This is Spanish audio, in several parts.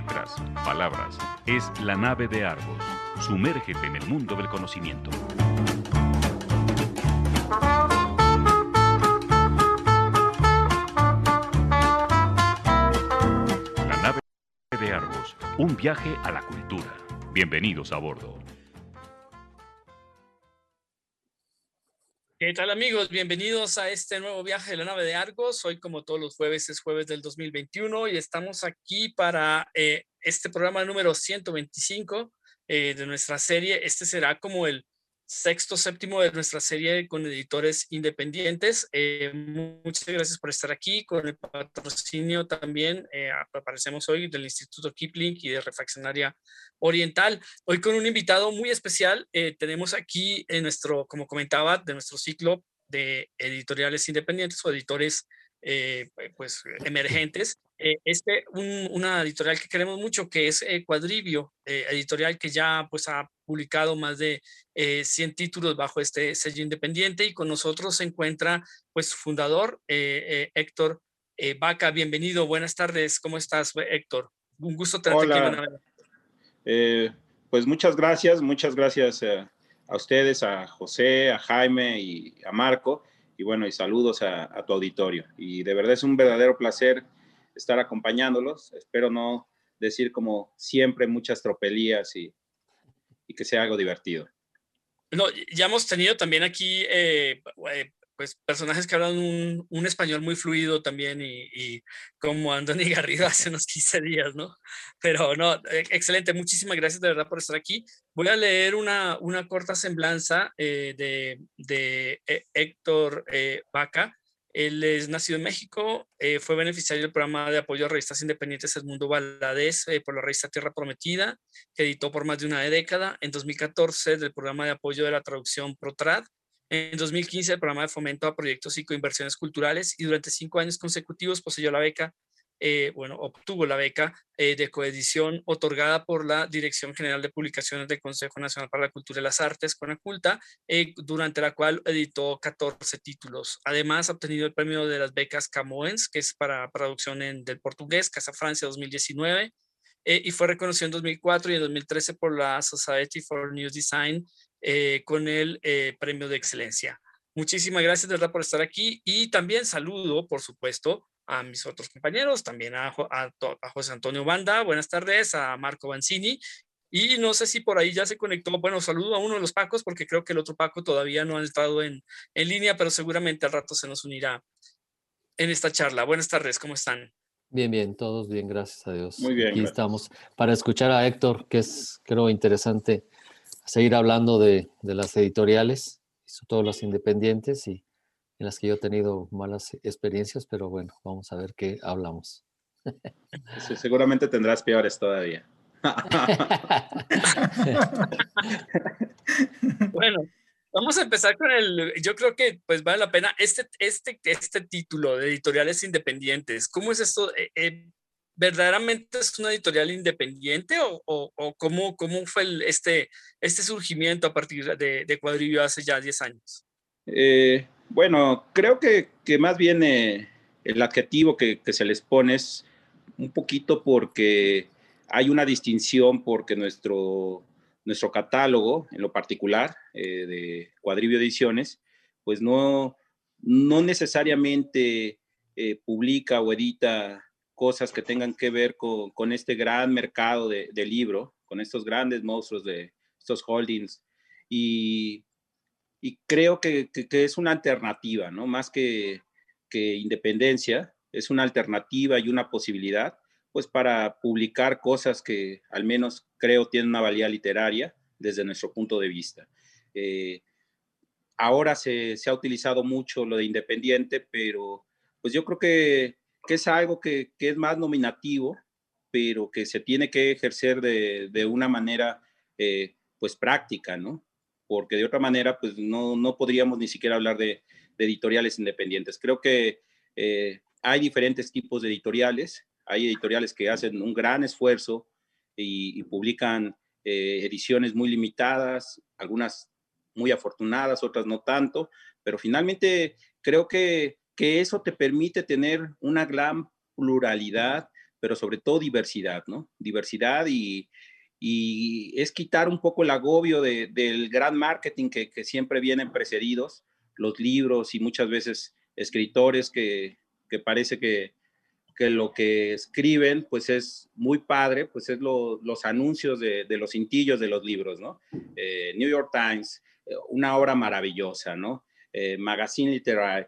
letras, palabras. Es la nave de Argos. Sumérgete en el mundo del conocimiento. La nave de Argos. Un viaje a la cultura. Bienvenidos a bordo. ¿Qué tal amigos? Bienvenidos a este nuevo viaje de la nave de Argos. Hoy como todos los jueves es jueves del 2021 y estamos aquí para eh, este programa número 125 eh, de nuestra serie. Este será como el sexto, séptimo de nuestra serie con editores independientes. Eh, muchas gracias por estar aquí, con el patrocinio también, eh, aparecemos hoy del Instituto Kipling y de Refaccionaria Oriental. Hoy con un invitado muy especial, eh, tenemos aquí en nuestro, como comentaba, de nuestro ciclo de editoriales independientes o editores pues emergentes. este, una editorial que queremos mucho, que es Cuadribio, editorial que ya pues ha publicado más de 100 eh, títulos bajo este sello independiente y con nosotros se encuentra pues fundador eh, eh, Héctor Vaca. Bienvenido, buenas tardes, ¿cómo estás Héctor? Un gusto tenerte Hola. aquí. pues muchas gracias, muchas gracias a ustedes, a José, a Jaime y a Marco y bueno, y saludos a, a tu auditorio. Y de verdad es un verdadero placer estar acompañándolos. Espero no decir como siempre muchas tropelías y, y que sea algo divertido. No, ya hemos tenido también aquí eh, eh, pues personajes que hablan un, español muy fluido también y, y, como Anthony Garrido hace unos 15 días, ¿no? Pero no, e, excelente, muchísimas gracias de verdad por estar aquí. Voy a leer una, una corta semblanza eh, de, de, Héctor Vaca. Él es nacido en México, eh, fue beneficiario del programa de apoyo a revistas independientes El Mundo Valadez eh, por la revista Tierra Prometida, que editó por más de una década. En 2014 del programa de apoyo de la traducción ProTrad. En 2015 el programa de fomento a proyectos y coinversiones culturales y durante cinco años consecutivos poseyó la beca eh, bueno, obtuvo la beca eh, de coedición otorgada por la Dirección General de Publicaciones del Consejo Nacional para la Cultura y las Artes, CONACULTA, eh, durante la cual editó 14 títulos. Además, ha obtenido el premio de las becas Camoens, que es para traducción en, del portugués, Casa Francia 2019, y fue reconocido en 2004 y en 2013 por la Society for News Design con el premio de excelencia. Muchísimas gracias de verdad por estar aquí y también saludo, por supuesto, a mis otros compañeros, también a, a, José Antonio Banda, buenas tardes, a Marco Banzini, y no sé si por ahí ya se conectó, bueno, saludo a uno de los Pacos, porque creo que el otro Paco todavía no ha entrado en, en línea, pero seguramente al rato se nos unirá en esta charla. Buenas tardes, ¿cómo están? Bien, bien, todos bien, gracias a Dios. Muy bien. Aquí estamos para escuchar a Héctor, que es, creo, interesante seguir hablando de, de las editoriales, sobre todo las independientes, y en las que yo he tenido malas experiencias, pero bueno, vamos a ver qué hablamos. Sí, seguramente tendrás peores todavía. bueno, vamos a empezar con el, yo creo que pues vale la pena este, este, este título de editoriales independientes. ¿Cómo es esto? Eh, eh, ¿Verdaderamente es una editorial independiente o, o, o cómo, cómo fue el, este, este surgimiento a partir de, de Cuadrillo hace ya 10 años? Eh, bueno, creo que, que más bien eh, el adjetivo que, que, se les pone es un poquito porque hay una distinción porque nuestro, nuestro catálogo, en lo particular, eh, de Cuadribio Ediciones, pues no, no necesariamente eh, publica o edita cosas que tengan que ver con, con este gran mercado de, de, libro, con estos grandes monstruos de estos holdings. Y y creo que, que, que, es una alternativa, ¿no? Más que, que independencia, es una alternativa y una posibilidad, pues para publicar cosas que al menos creo tienen una valía literaria desde nuestro punto de vista. Eh, ahora se, se, ha utilizado mucho lo de independiente, pero pues yo creo que, es algo que, es más nominativo, pero que se tiene que ejercer de, de una manera eh, pues práctica, ¿no? Porque de otra manera, pues no, no podríamos ni siquiera hablar de, editoriales independientes. Creo que eh, hay diferentes tipos de editoriales. Hay editoriales que hacen un gran esfuerzo y, y publican eh, ediciones muy limitadas, algunas muy afortunadas, otras no tanto, pero finalmente creo que, que eso te permite tener una gran pluralidad pero sobre todo diversidad, ¿no? Diversidad y, es quitar un poco el agobio del gran marketing que, siempre vienen precedidos, los libros y muchas veces escritores que, parece que, lo que escriben pues es muy padre, pues es los anuncios de, los cintillos de los libros, ¿no? Eh, New York Times, eh, una obra maravillosa, ¿no? Eh, Magazine Literary,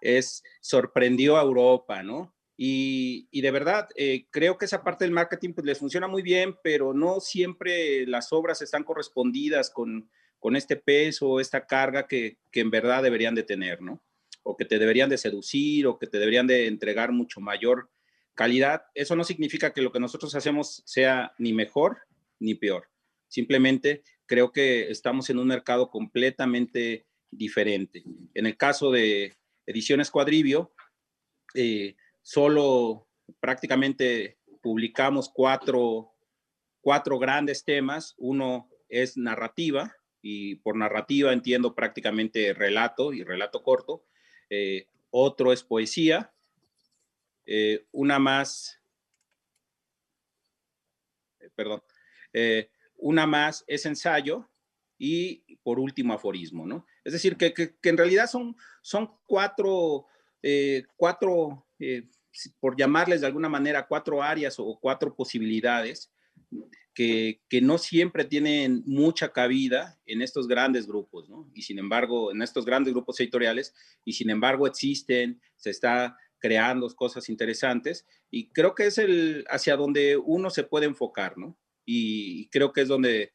es, sorprendió a Europa, ¿no? Y, de verdad, eh, creo que esa parte del marketing pues, les funciona muy bien, pero no siempre las obras están correspondidas con, con este peso, esta carga que, que, en verdad deberían de tener, ¿no? O que te deberían de seducir o que te deberían de entregar mucho mayor calidad. Eso no significa que lo que nosotros hacemos sea ni mejor ni peor. Simplemente creo que estamos en un mercado completamente diferente. En el caso de Ediciones Cuadrivio, eh, solo prácticamente publicamos cuatro, cuatro grandes temas. Uno es narrativa, y por narrativa entiendo prácticamente relato y relato corto. Eh, otro es poesía. Eh, una más, eh, perdón, una más es ensayo y por último aforismo, ¿no? Es decir, que, que, en realidad son, son cuatro, cuatro por llamarles de alguna manera, cuatro áreas o cuatro posibilidades que, que, no siempre tienen mucha cabida en estos grandes grupos, ¿no? Y sin embargo, en estos grandes grupos editoriales, y sin embargo existen, se está creando cosas interesantes, y creo que es el hacia donde uno se puede enfocar, ¿no? Y, creo que es donde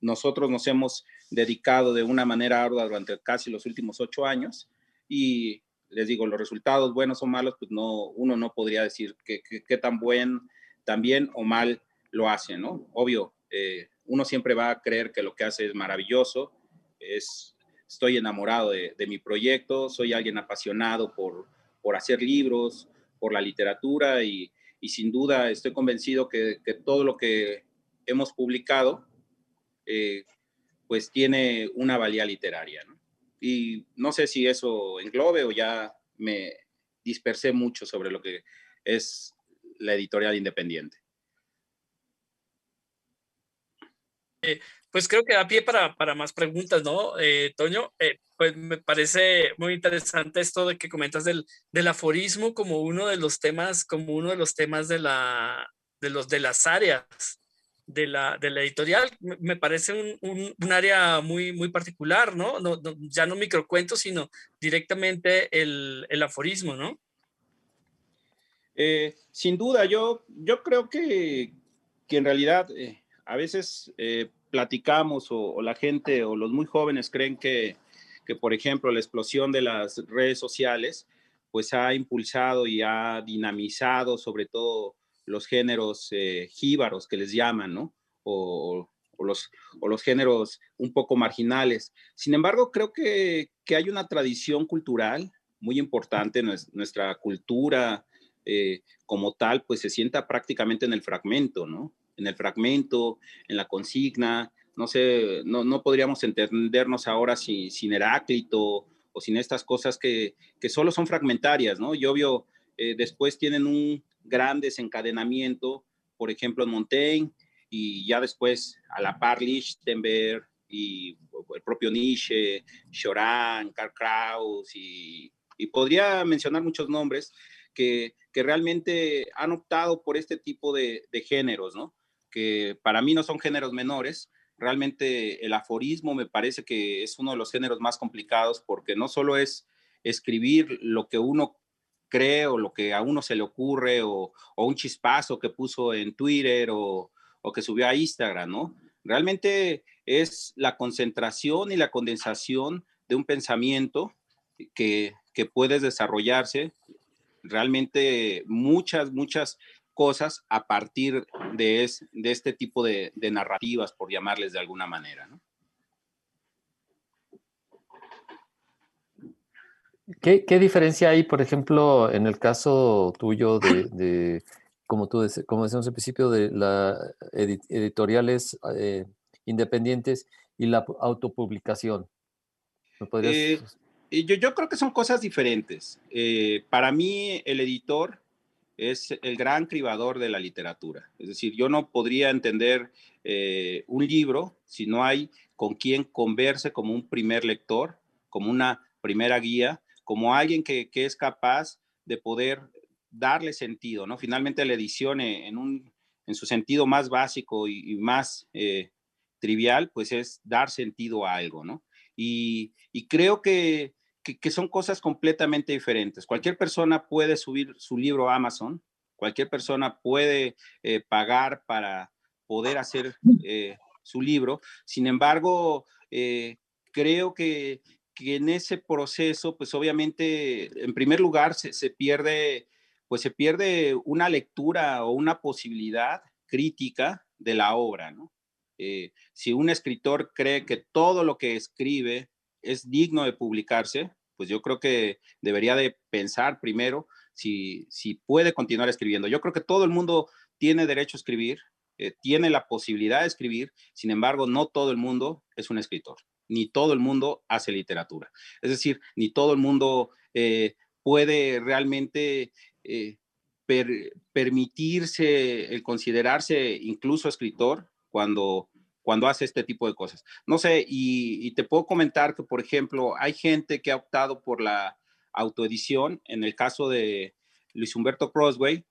nosotros nos hemos dedicado de una manera ardua durante casi los últimos ocho años, y les digo, los resultados buenos o malos, pues no, uno no podría decir qué tan buen, tan bien o mal lo hace, ¿no? Obvio, eh, uno siempre va a creer que lo que hace es maravilloso, es, estoy enamorado de, mi proyecto, soy alguien apasionado por, por hacer libros, por la literatura y, sin duda estoy convencido que, todo lo que hemos publicado, eh, pues tiene una valía literaria, ¿no? Y no sé si eso englobe o ya me dispersé mucho sobre lo que es la editorial independiente. Eh, pues creo que da pie para, para más preguntas, ¿no, eh, Toño? Eh, pues me parece muy interesante esto de que comentas del, del, aforismo como uno de los temas, como uno de los temas de, la, de, los, de las áreas de la, de la editorial. Me parece un, un, área muy, muy particular, ¿no? No, Ya no microcuentos, sino directamente el, el aforismo, ¿no? Eh, sin duda, yo, yo creo que, que en realidad eh, a veces eh, platicamos o, la gente o los muy jóvenes creen que, que, por ejemplo, la explosión de las redes sociales pues ha impulsado y ha dinamizado sobre todo los géneros eh, que les llaman, ¿no? O, los, o, los, géneros un poco marginales. Sin embargo, creo que, que hay una tradición cultural muy importante, nuestra cultura eh, como tal, pues se sienta prácticamente en el fragmento, ¿no? En el fragmento, en la consigna, no sé, no, no podríamos entendernos ahora sin, sin Heráclito o sin estas cosas que, que solo son fragmentarias, ¿no? Y obvio, eh, después tienen un gran desencadenamiento, por ejemplo, en Montaigne, y ya después a la par Lichtenberg y el propio Nietzsche, Choran, Karl Kraus, y, podría mencionar muchos nombres que, que, realmente han optado por este tipo de, de géneros, ¿no? Que para mí no son géneros menores, realmente el aforismo me parece que es uno de los géneros más complicados porque no solo es escribir lo que uno cree o lo que a uno se le ocurre o, un chispazo que puso en Twitter o, que subió a Instagram, ¿no? Realmente es la concentración y la condensación de un pensamiento que, que puede desarrollarse realmente muchas, muchas cosas a partir de, de este tipo de, de narrativas, por llamarles de alguna manera, ¿no? ¿Qué, diferencia hay, por ejemplo, en el caso tuyo de, como tú como decíamos al principio, de las editoriales eh, independientes y la autopublicación? Eh, yo, yo, creo que son cosas diferentes. Eh, para mí, el editor es el gran cribador de la literatura. Es decir, yo no podría entender eh, un libro si no hay con quien converse como un primer lector, como una primera guía, como alguien que, es capaz de poder darle sentido, ¿no? Finalmente la edición eh, en, un, en su sentido más básico y, más eh, trivial, pues es dar sentido a algo, ¿no? Y, creo que, son cosas completamente diferentes. Cualquier persona puede subir su libro a Amazon, cualquier persona puede eh, pagar para poder hacer su libro, sin embargo, creo que, que en ese proceso, pues obviamente, en primer lugar, se, pierde, pues se pierde una lectura o una posibilidad crítica de la obra, ¿no? Eh, si un escritor cree que todo lo que escribe es digno de publicarse, pues yo creo que debería de pensar primero si, si puede continuar escribiendo. Yo creo que todo el mundo tiene derecho a escribir, eh, tiene la posibilidad de escribir, sin embargo, no todo el mundo es un escritor ni todo el mundo hace literatura. Es decir, ni todo el mundo eh, puede realmente eh, permitirse el considerarse incluso escritor cuando, cuando hace este tipo de cosas. No sé, y, te puedo comentar que, por ejemplo, hay gente que ha optado por la autoedición. En el caso de Luis Humberto Crossway,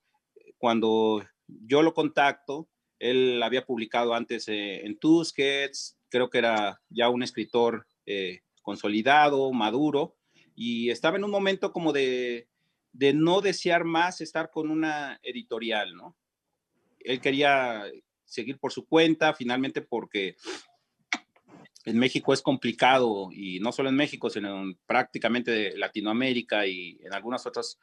cuando yo lo contacto, él había publicado antes eh, en Tusquets, creo que era ya un escritor eh, consolidado, maduro, y estaba en un momento como de, de no desear más estar con una editorial, ¿no? Él quería seguir por su cuenta, finalmente porque en México es complicado, y no solo en México, sino en prácticamente de Latinoamérica y en algunas otras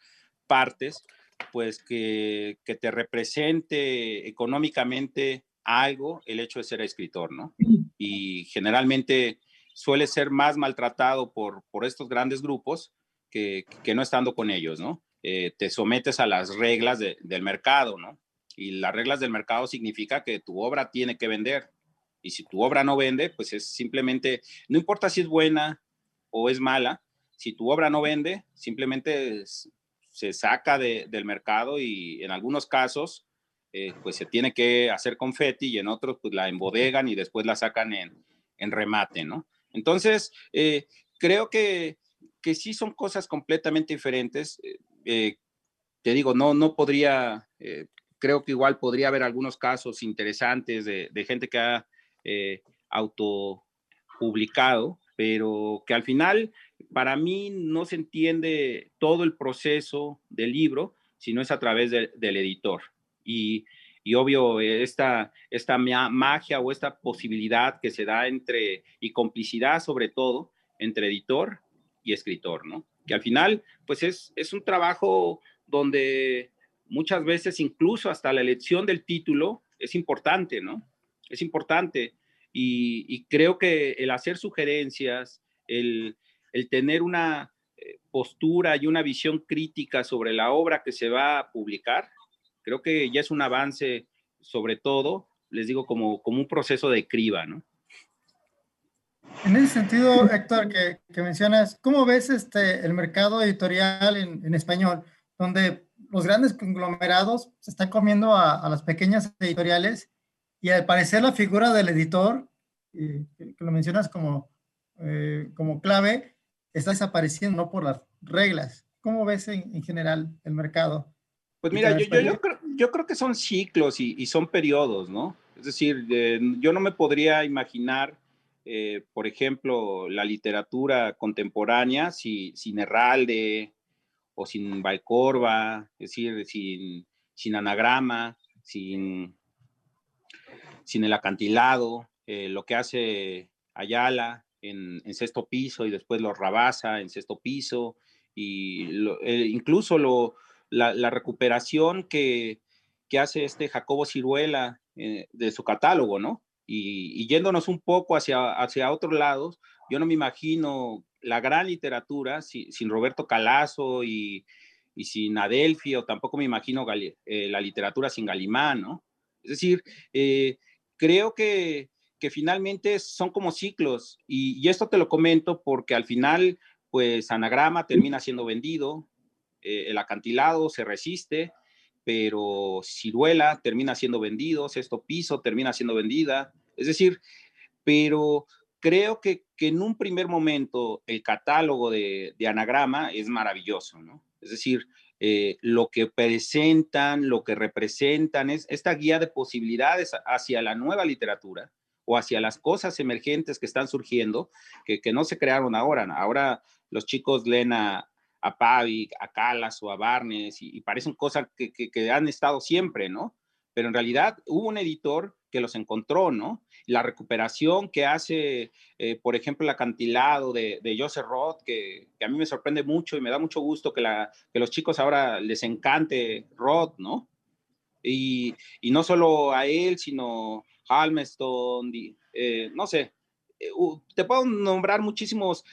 partes, pues que, que te represente económicamente algo el hecho de ser escritor, ¿no? Y generalmente suele ser más maltratado por, por estos grandes grupos que, que no estando con ellos, ¿no? Eh, te sometes a las reglas del mercado, ¿no? Y las reglas del mercado significa que tu obra tiene que vender. Y si tu obra no vende, pues es simplemente, no importa si es buena o es mala, si tu obra no vende, simplemente se saca del mercado y en algunos casos eh, pues se tiene que hacer confeti y en otros pues la embodegan y después la sacan en, en remate, ¿no? Entonces, eh, creo que, que sí son cosas completamente diferentes. Eh, te digo, no, no podría, creo que igual podría haber algunos casos interesantes de, gente que ha autopublicado, pero que al final para mí no se entiende todo el proceso del libro, sino es a través del editor. Y, obvio, esta, esta magia o esta posibilidad que se da entre, y complicidad sobre todo, entre editor y escritor, ¿no? Que al final, pues es, es un trabajo donde muchas veces incluso hasta la elección del título es importante, ¿no? Es importante. Y, creo que el hacer sugerencias, el, el tener una eh, postura y una visión crítica sobre la obra que se va a publicar, creo que ya es un avance, sobre todo, les digo, como, como un proceso de criba, ¿no? En ese sentido, Héctor, que, mencionas, ¿cómo ves este, el mercado editorial en, español, donde los grandes conglomerados se están comiendo a, las pequeñas editoriales y al parecer la figura del editor, que, lo mencionas como, eh, como clave, está desapareciendo no por las reglas. ¿Cómo ves en general el mercado? Pues mira, yo, yo, yo, creo, yo, creo, que son ciclos y, y son periodos, ¿no? Es decir, eh, yo no me podría imaginar, eh, por ejemplo, la literatura contemporánea si, sin Herralde o sin Valcorba, es decir, sin, sin anagrama, sin, sin el acantilado, eh, lo que hace Ayala en, en, sexto piso y después lo rabasa en sexto piso, y lo, incluso lo la, recuperación que, hace este Jacobo Ciruela eh, de su catálogo, ¿no? Y, yéndonos un poco hacia, hacia otros lados, yo no me imagino la gran literatura sin Roberto Calazo y, sin Adelphi, o tampoco me imagino eh, la literatura sin Galimán, ¿no? Es decir, eh, creo que, finalmente son como ciclos, y, y, esto te lo comento porque al final, pues Anagrama termina siendo vendido, eh, el acantilado se resiste pero Ciruela termina siendo vendido, Sexto Piso termina siendo vendida, es decir, pero creo que, en un primer momento el catálogo de, anagrama es maravilloso, ¿no? Es decir, eh, lo que presentan, lo que representan, es esta guía de posibilidades hacia la nueva literatura o hacia las cosas emergentes que están surgiendo, que, no se crearon ahora. Ahora los chicos leen a, a Pavic, a Calas o a Barnes y, parecen cosas que, han estado siempre, ¿no? Pero en realidad hubo un editor que los encontró, ¿no? La recuperación que hace, eh, por ejemplo, el acantilado de, Joseph Roth, que, a mí me sorprende mucho y me da mucho gusto que, la, los chicos ahora les encante Roth, ¿no? Y, no solo a él, sino Halmestone, eh, no sé, te puedo nombrar muchísimos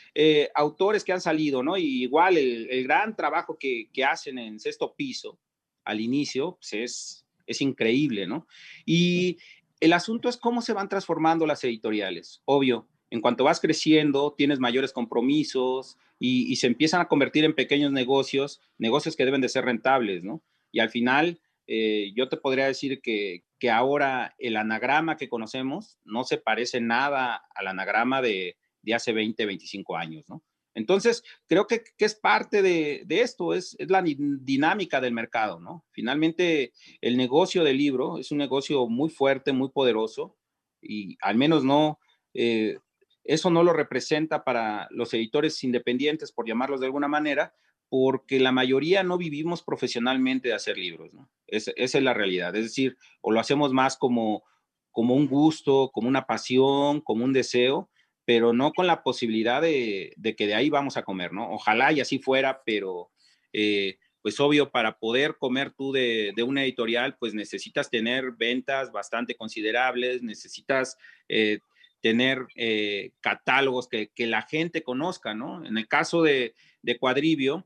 autores que han salido, ¿no? Y igual el, gran trabajo que, que, hacen en sexto piso al inicio, pues es, es increíble, ¿no? Y, el asunto es cómo se van transformando las editoriales. Obvio, en cuanto vas creciendo, tienes mayores compromisos y, se empiezan a convertir en pequeños negocios, negocios que deben de ser rentables, ¿no? Y al final, eh, yo te podría decir que, ahora el anagrama que conocemos no se parece nada al anagrama de, de hace 20, 25 años, ¿no? Entonces, creo que, es parte de, esto, es, la dinámica del mercado, ¿no? Finalmente, el negocio del libro es un negocio muy fuerte, muy poderoso, y al menos no, eh, eso no lo representa para los editores independientes, por llamarlos de alguna manera, porque la mayoría no vivimos profesionalmente de hacer libros, ¿no? esa es la realidad, es decir, o lo hacemos más como, como un gusto, como una pasión, como un deseo, pero no con la posibilidad de, que de ahí vamos a comer, ¿no? Ojalá y así fuera, pero eh, pues obvio, para poder comer tú de, una editorial, pues necesitas tener ventas bastante considerables, necesitas eh, tener eh, catálogos que, la gente conozca, ¿no? En el caso de, de Cuadribio,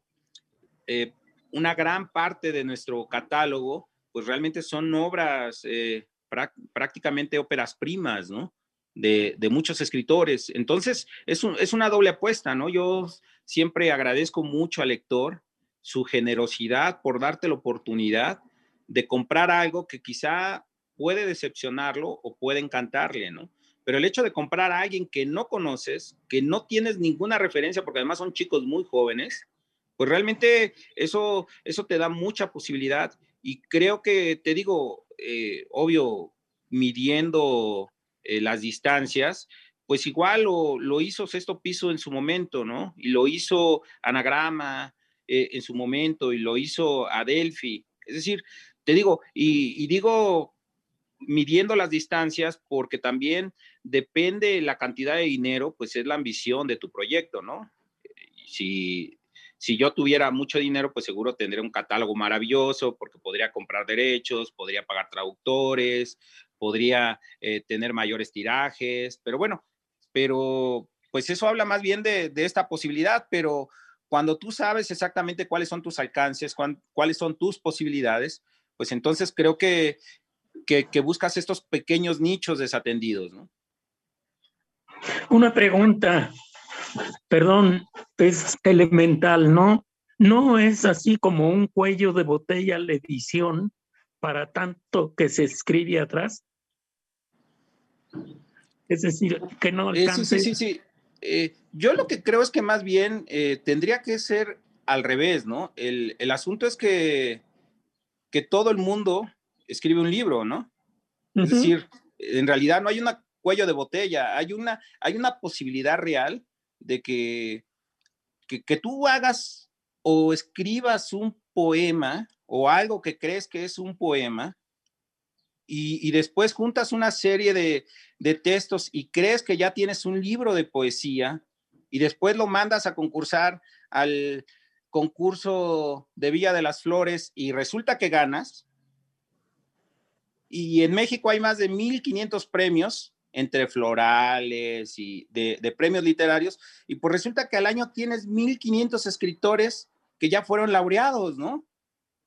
una gran parte de nuestro catálogo, pues realmente son obras, prácticamente óperas primas, ¿no? de, muchos escritores. Entonces, es, es, una doble apuesta, ¿no? Yo siempre agradezco mucho al lector su generosidad por darte la oportunidad de comprar algo que quizá puede decepcionarlo o puede encantarle, ¿no? Pero el hecho de comprar a alguien que no conoces, que no tienes ninguna referencia, porque además son chicos muy jóvenes, pues realmente eso, eso te da mucha posibilidad y creo que, te digo, eh, obvio, midiendo eh, las distancias, pues igual lo, hizo Sexto Piso en su momento, ¿no? Y lo hizo Anagrama eh, en su momento y lo hizo Adelphi. Es decir, te digo, y, digo midiendo las distancias porque también depende la cantidad de dinero, pues es la ambición de tu proyecto, ¿no? Si, si yo tuviera mucho dinero, pues seguro tendría un catálogo maravilloso porque podría comprar derechos, podría pagar traductores, podría eh, tener mayores tirajes, pero bueno, pero pues eso habla más bien de, esta posibilidad, pero cuando tú sabes exactamente cuáles son tus alcances, cuáles son tus posibilidades, pues entonces creo que, que, buscas estos pequeños nichos desatendidos, ¿no? Una pregunta, perdón, es elemental, ¿no? No es así como un cuello de botella la edición para tanto que se escribe atrás. Es decir, que no eh, alcance. sí, sí, sí. Eh, yo lo que creo es que más bien eh, tendría que ser al revés, ¿no? El, asunto es que, que todo el mundo escribe un libro, ¿no? Es decir, en realidad no hay un cuello de botella, hay una, hay una posibilidad real de que, que, que tú hagas o escribas un poema o algo que crees que es un poema y, después juntas una serie de, textos y crees que ya tienes un libro de poesía y después lo mandas a concursar al concurso de Villa de las Flores y resulta que ganas. Y en México hay más de 1.500 premios entre florales y de, premios literarios. Y pues resulta que al año tienes 1.500 escritores que ya fueron laureados, ¿no?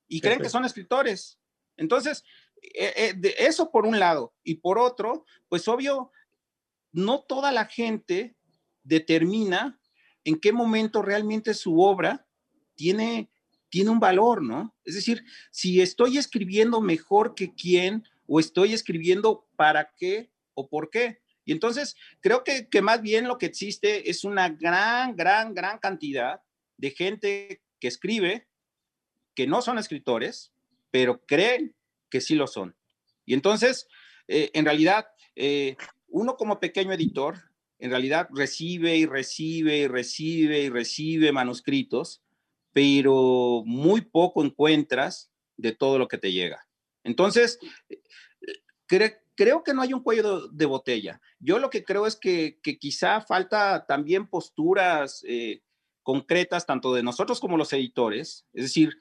Y creen que son escritores. Entonces, eh, eh, eso por un lado. Y por otro, pues obvio, no toda la gente determina en qué momento realmente su obra tiene, tiene un valor, ¿no? Es decir, si estoy escribiendo mejor que quién o estoy escribiendo para qué o por qué. Y entonces creo que, que más bien lo que existe es una gran, gran, gran cantidad de gente que escribe, que no son escritores, pero creen que sí lo son. Y entonces, eh, en realidad, eh, uno como pequeño editor, en realidad recibe y recibe y recibe y recibe manuscritos, pero muy poco encuentras de todo lo que te llega. Entonces, creo que no hay un cuello de, botella. Yo lo que creo es que, quizá falta también posturas eh, concretas, tanto de nosotros como los editores, es decir,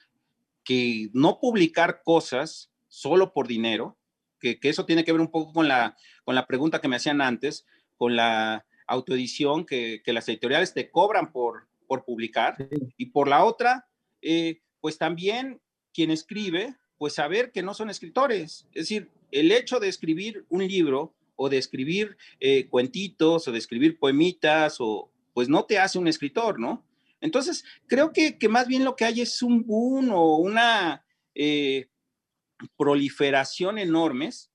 que no publicar cosas solo por dinero, que, eso tiene que ver un poco con la, con la pregunta que me hacían antes, con la autoedición, que, que las editoriales te cobran por, por publicar, y por la otra, eh, pues también quien escribe, pues saber que no son escritores. Es decir, el hecho de escribir un libro o de escribir eh, cuentitos o de escribir poemitas, o, pues no te hace un escritor, ¿no? Entonces, creo que, más bien lo que hay es un boom o una eh, proliferación enormes,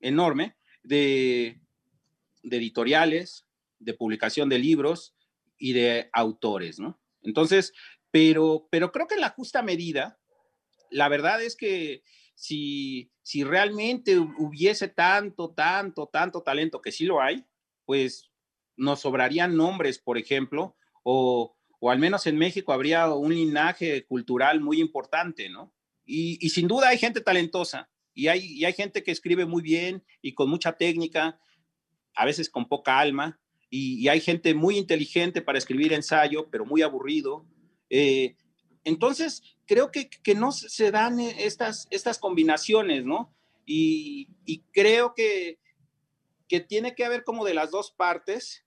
enorme de, editoriales, de publicación de libros y de autores, ¿no? Entonces, pero, pero creo que en la justa medida, la verdad es que si, si realmente hubiese tanto, tanto, tanto talento, que sí lo hay, pues nos sobrarían nombres, por ejemplo, o, o al menos en México habría un linaje cultural muy importante, ¿no? Y, sin duda hay gente talentosa y hay, y hay gente que escribe muy bien y con mucha técnica, a veces con poca alma, y, hay gente muy inteligente para escribir ensayo, pero muy aburrido. Eh, entonces, creo que, que, no se dan estas, estas combinaciones, ¿no? Y, y creo que, que tiene que haber como de las dos partes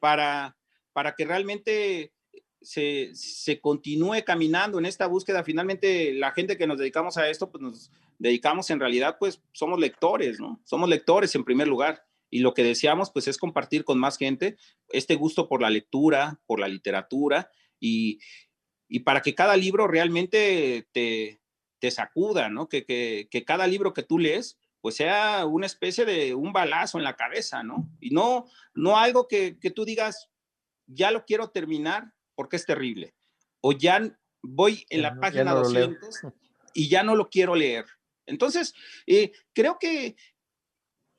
para, para que realmente se, se, continúe caminando en esta búsqueda. Finalmente, la gente que nos dedicamos a esto, pues nos dedicamos en realidad, pues somos lectores, ¿no? Somos lectores en primer lugar. Y lo que deseamos, pues es compartir con más gente este gusto por la lectura, por la literatura y, y para que cada libro realmente te, te sacuda, ¿no? Que, que, que cada libro que tú lees, pues sea una especie de un balazo en la cabeza, ¿no? Y no, no algo que, que tú digas, ya lo quiero terminar porque es terrible. O ya voy en la página 200 y ya no lo quiero leer. Entonces, eh, creo que,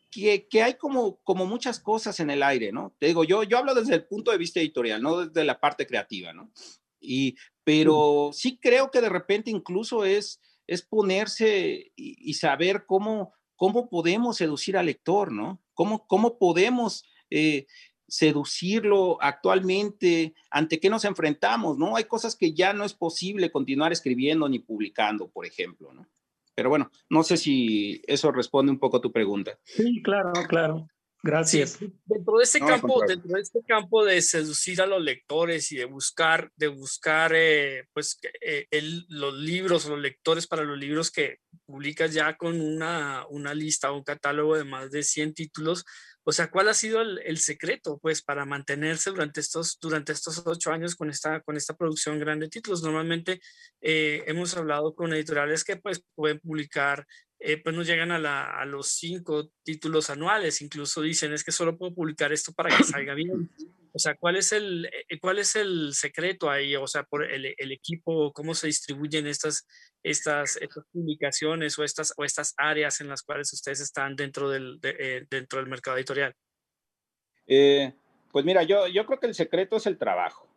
que, hay como, como muchas cosas en el aire, ¿no? Te digo, yo, yo hablo desde el punto de vista editorial, no desde la parte creativa, ¿no? Y, pero sí creo que de repente incluso es, es ponerse y, saber cómo, cómo podemos seducir al lector, ¿no? Cómo, cómo podemos eh, seducirlo actualmente, ante qué nos enfrentamos, ¿no? Hay cosas que ya no es posible continuar escribiendo ni publicando, por ejemplo, ¿no? Pero bueno, no sé si eso responde un poco a tu pregunta. Sí, claro, claro. Gracias. dentro de este campo, dentro de este campo de seducir a los lectores y de buscar, de buscar, eh, pues, eh, los libros, los lectores para los libros que publicas ya con una, una lista, un catálogo de más de 100 títulos, o sea, ¿cuál ha sido el, secreto, pues, para mantenerse durante estos, durante estos ocho años con esta, con esta producción grande de títulos? Normalmente eh, hemos hablado con editoriales que, pues, pueden publicar, eh, pues, no llegan a, la, a los cinco títulos anuales. Incluso dicen, es que solo puedo publicar esto para que salga bien. O sea, ¿cuál es el, eh, cuál es el secreto ahí? O sea, por el, el equipo, cómo se distribuyen estas, estas, estas, publicaciones o estas, o estas áreas en las cuales ustedes están dentro del, eh, dentro del mercado editorial. Eh, pues mira, yo, yo creo que el secreto es el trabajo.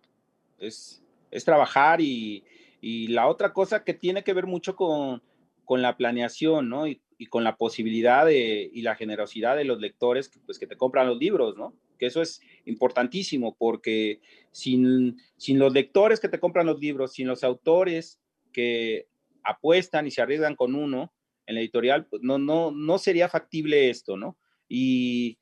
Es, es trabajar y, y la otra cosa que tiene que ver mucho con, con la planeación, ¿no? Y, y, con la posibilidad de, y la generosidad de los lectores pues, que te compran los libros, ¿no? que eso es importantísimo porque sin, sin los lectores que te compran los libros, sin los autores que apuestan y se arriesgan con uno en la editorial, pues no, no, no sería factible esto, ¿no? Y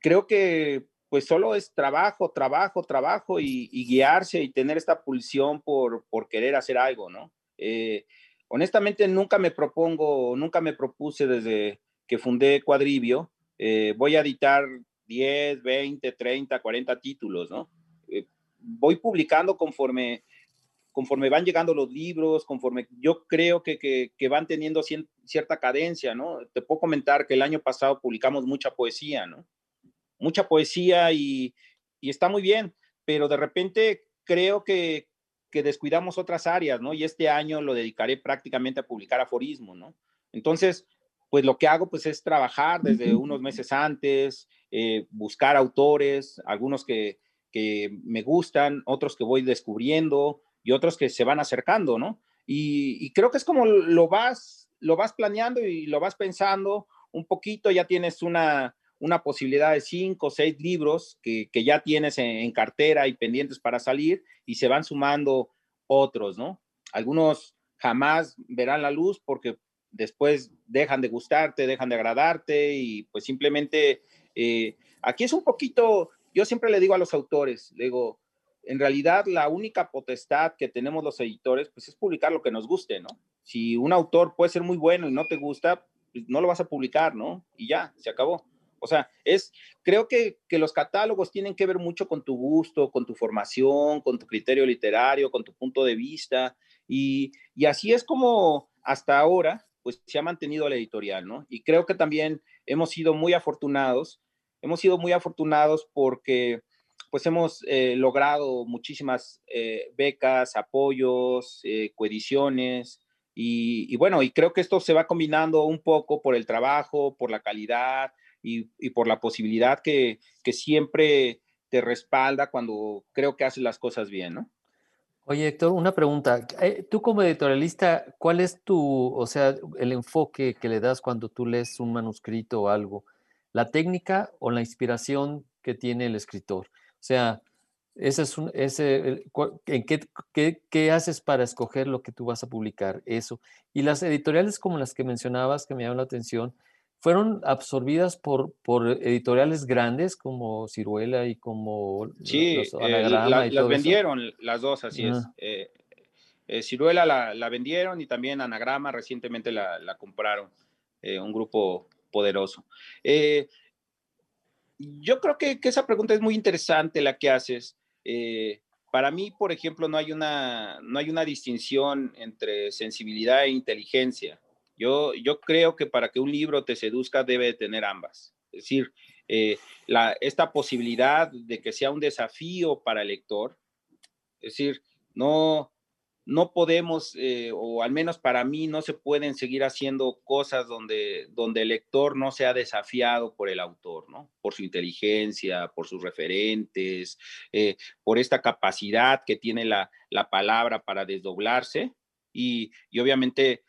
creo que pues solo es trabajo, trabajo, trabajo y, guiarse y tener esta pulsión por, por querer hacer algo, ¿no? Eh, honestamente nunca me propongo, nunca me propuse desde que fundé Cuadribio, eh, voy a editar 10, 20, 30, 40 títulos, ¿no? Eh, voy publicando conforme, conforme van llegando los libros, conforme yo creo que, que, van teniendo cierta cadencia, ¿no? Te puedo comentar que el año pasado publicamos mucha poesía, ¿no? Mucha poesía y, y está muy bien, pero de repente creo que, que descuidamos otras áreas, ¿no? Y este año lo dedicaré prácticamente a publicar aforismo, ¿no? Entonces, pues lo que hago pues es trabajar desde unos meses antes, eh, buscar autores, algunos que, que, me gustan, otros que voy descubriendo y otros que se van acercando, ¿no? Y, creo que es como lo vas, lo vas planeando y lo vas pensando un poquito, ya tienes una, una posibilidad de cinco o seis libros que, que ya tienes en, cartera y pendientes para salir y se van sumando otros, ¿no? Algunos jamás verán la luz porque después dejan de gustarte, dejan de agradarte y pues simplemente eh, aquí es un poquito, yo siempre le digo a los autores, digo, en realidad la única potestad que tenemos los editores pues es publicar lo que nos guste, ¿no? Si un autor puede ser muy bueno y no te gusta, pues no lo vas a publicar, ¿no? Y ya, se acabó. O sea, es, creo que, que, los catálogos tienen que ver mucho con tu gusto, con tu formación, con tu criterio literario, con tu punto de vista. Y, y así es como hasta ahora pues se ha mantenido la editorial, ¿no? Y creo que también hemos sido muy afortunados, hemos sido muy afortunados porque pues hemos eh, logrado muchísimas eh, becas, apoyos, eh, coediciones, y, bueno, y creo que esto se va combinando un poco por el trabajo, por la calidad y, y por la posibilidad que, que siempre te respalda cuando creo que haces las cosas bien, ¿no? Oye, Héctor, una pregunta. Eh, tú como editorialista, ¿cuál es tu, o sea, el enfoque que le das cuando tú lees un manuscrito o algo? ¿La técnica o la inspiración que tiene el escritor? O sea, ese es un, ese, ¿en qué, qué, qué, haces para escoger lo que tú vas a publicar? Eso. Y las editoriales como las que mencionabas, que me llaman la atención, fueron absorbidas por, por editoriales grandes como Ciruela y como sí, los eh, las vendieron las dos, así es. Eh, eh, Ciruela la, la, vendieron y también Anagrama recientemente la, la compraron, un grupo poderoso. Yo creo que, esa pregunta es muy interesante la que haces. para mí, por ejemplo, no hay, una, no hay una distinción entre sensibilidad e inteligencia. Yo, yo creo que para que un libro te seduzca debe tener ambas. Es decir, eh, la, esta posibilidad de que sea un desafío para el lector. Es decir, no, no podemos, eh, o al menos para mí, no se pueden seguir haciendo cosas donde, donde el lector no sea desafiado por el autor, ¿no? Por su inteligencia, por sus referentes, eh, por esta capacidad que tiene la, la palabra para desdoblarse y, y obviamente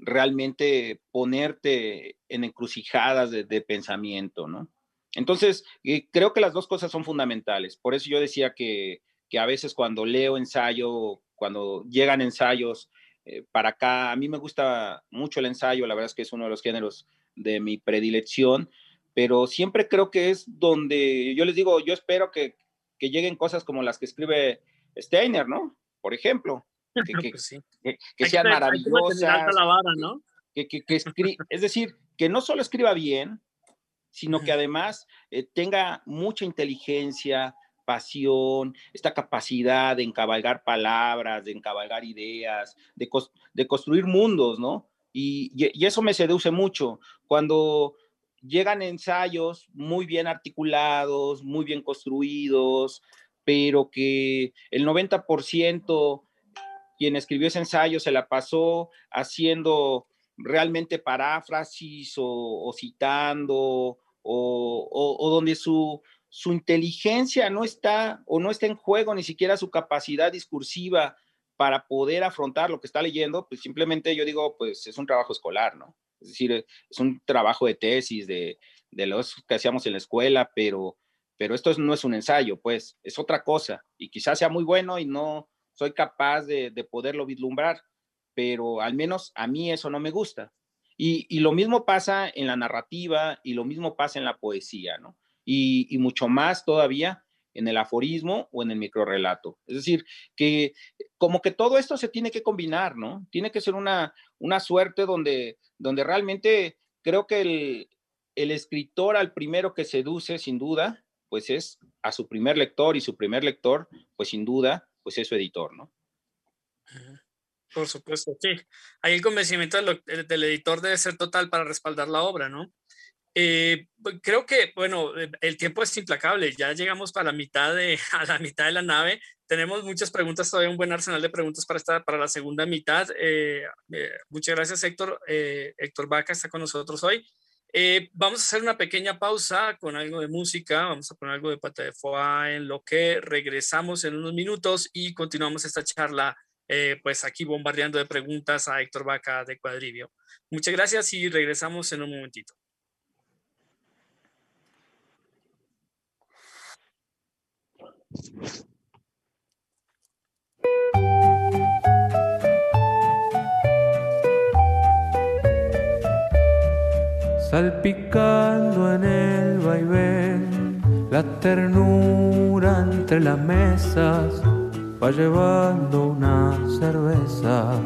realmente ponerte en encrucijadas de, pensamiento, ¿no? Entonces, eh, creo que las dos cosas son fundamentales. Por eso yo decía que, a veces cuando leo ensayo, cuando llegan ensayos eh, para acá, a mí me gusta mucho el ensayo, la verdad es que es uno de los géneros de mi predilección, pero siempre creo que es donde yo les digo, yo espero que, que lleguen cosas como las que escribe Steiner, ¿no? Por ejemplo, que, pues que, sean maravillosas. es decir, que no solo escriba bien, sino que además eh, tenga mucha inteligencia, esta capacidad de encabalgar palabras, de encabalgar ideas, de, de construir mundos, ¿no? Y, y, eso me seduce mucho. Cuando llegan ensayos muy bien articulados, muy bien construidos, pero que el 90% quien escribió ese ensayo se la pasó haciendo realmente paráfrasis o, citando o, donde su, su inteligencia no está o no está en juego, ni siquiera su capacidad discursiva para poder afrontar lo que está leyendo, pues simplemente yo digo, pues es un trabajo escolar, ¿no? Es decir, es un trabajo de tesis, de, de los que hacíamos en la escuela, pero, pero esto no es un ensayo, pues es otra cosa y quizás sea muy bueno y no, soy capaz de, poderlo vislumbrar, pero al menos a mí eso no me gusta. Y, lo mismo pasa en la narrativa y lo mismo pasa en la poesía, ¿no? Y, mucho más todavía en el aforismo o en el microrelato. Es decir, que como que todo esto se tiene que combinar, ¿no? Tiene que ser una, una suerte donde, donde realmente creo que el, el escritor al primero que seduce, sin duda, pues es a su primer lector y su primer lector, pues sin duda, pues es su editor, ¿no? Por supuesto, sí. Ahí el convencimiento del, editor debe ser total para respaldar la obra, ¿no? Eh, pues, creo que, bueno, eh, el tiempo es implacable. Ya llegamos para la mitad de, a la mitad de la nave. Tenemos muchas preguntas, todavía un buen arsenal de preguntas para, esta, para la segunda mitad. Eh, muchas gracias, Héctor. Héctor Vaca está con nosotros hoy. vamos a hacer una pequeña pausa con algo de música. Vamos a poner algo de pata de foie en lo que regresamos en unos minutos y continuamos esta charla eh, pues aquí bombardeando de preguntas a Héctor Vaca de Cuadrivio. Muchas gracias y regresamos en un momentito. Salpicando en el vaivén, la ternura entre las mesas va llevando una cerveza,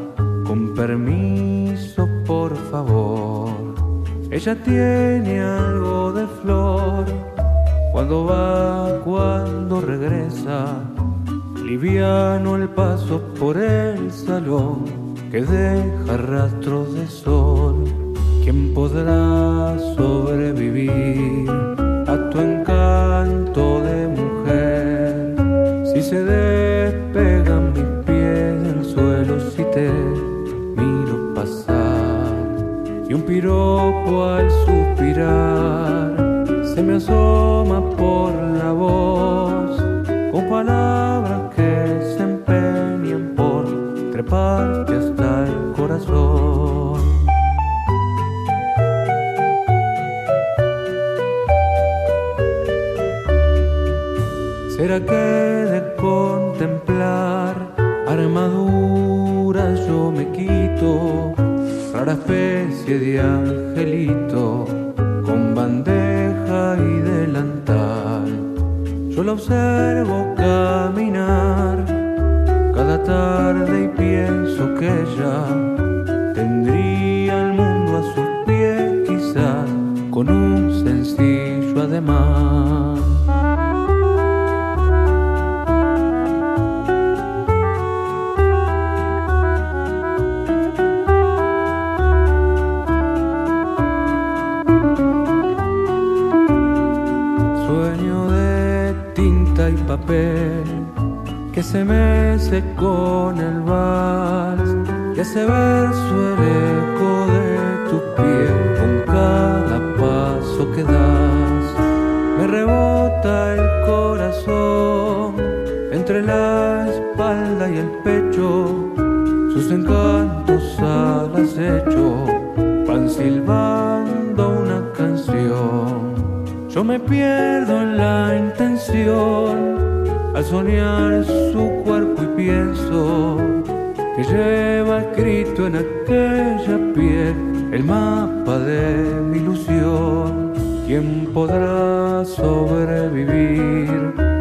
con permiso por favor. Ella tiene algo de flor, cuando va, cuando regresa, liviano el paso por el salón que deja rastros de sol. ¿Quién podrá sobrevivir a tu encanto de mujer si se debe piropo al suspirar me asoma por la voz con palabras que se empeñan por treparte hasta el corazón. ¿Será que de contemplar armaduras yo me quito? rara especie de angelito y delantal. Yo la observo caminar cada tarde y pienso que ella tendría el mundo a sus pies, quizás con un sencillo ademán. Se mece con el vals y hace verso el eco de tu piel con cada paso que das. Me rebota el corazón entre la espalda y el pecho, sus encantos al acecho van silbando una canción. Yo me pierdo en la intención soñar su cuerpo y pienso que lleva escrito en aquella piel el mapa de mi ilusión. ¿Quién podrá sobrevivir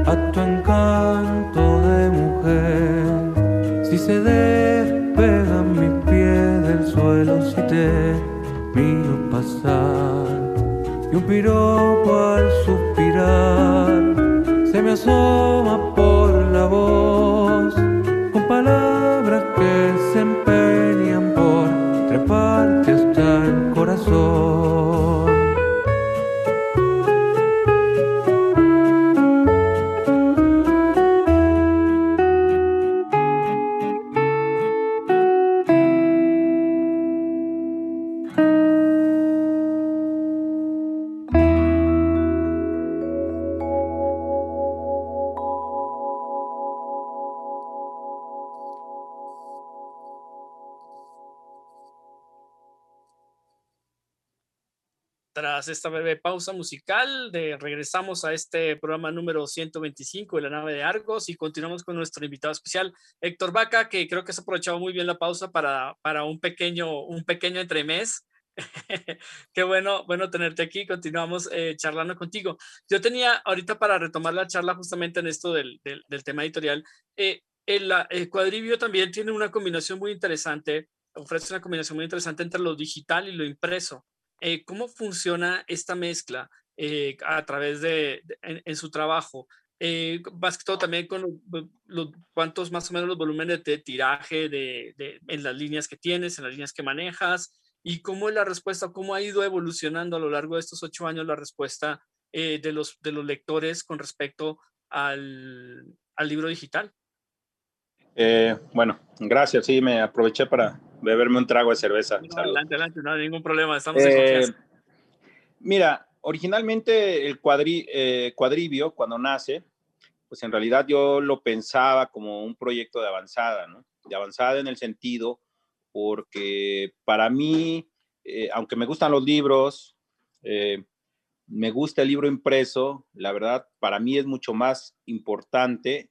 a tu encanto de mujer? Si se despega mi pie del suelo, si te miro pasar y un piropo al suspirar se me asoma esta breve pausa musical, de, regresamos a este programa número 125 de la nave de Argos y continuamos con nuestro invitado especial, Héctor Vaca, que creo que se ha aprovechado muy bien la pausa para, para un pequeño, un pequeño entremés. Qué bueno, bueno tenerte aquí. Continuamos eh, charlando contigo. Yo tenía ahorita para retomar la charla justamente en esto del, del, tema editorial. Eh, el, el cuadrivio también tiene una combinación muy interesante, ofrece una combinación muy interesante entre lo digital y lo impreso. Eh, ¿cómo funciona esta mezcla eh, a través de, en, su trabajo? eh, más que todo también con los, cuántos más o menos los volúmenes de tiraje de, de, en las líneas que tienes, en las líneas que manejas, y cómo es la respuesta, cómo ha ido evolucionando a lo largo de estos ocho años la respuesta eh, de, los, de los lectores con respecto al, al libro digital. Eh, bueno, gracias. Sí, me aproveché para beberme un trago de cerveza. adelante, adelante, no hay ningún problema. Estamos en confianza. Mira, originalmente el cuadri, eh, cuadribio, cuando nace, pues en realidad yo lo pensaba como un proyecto de avanzada, ¿no? De avanzada en el sentido, porque para mí, eh, aunque me gustan los libros, eh, me gusta el libro impreso, la verdad, para mí es mucho más importante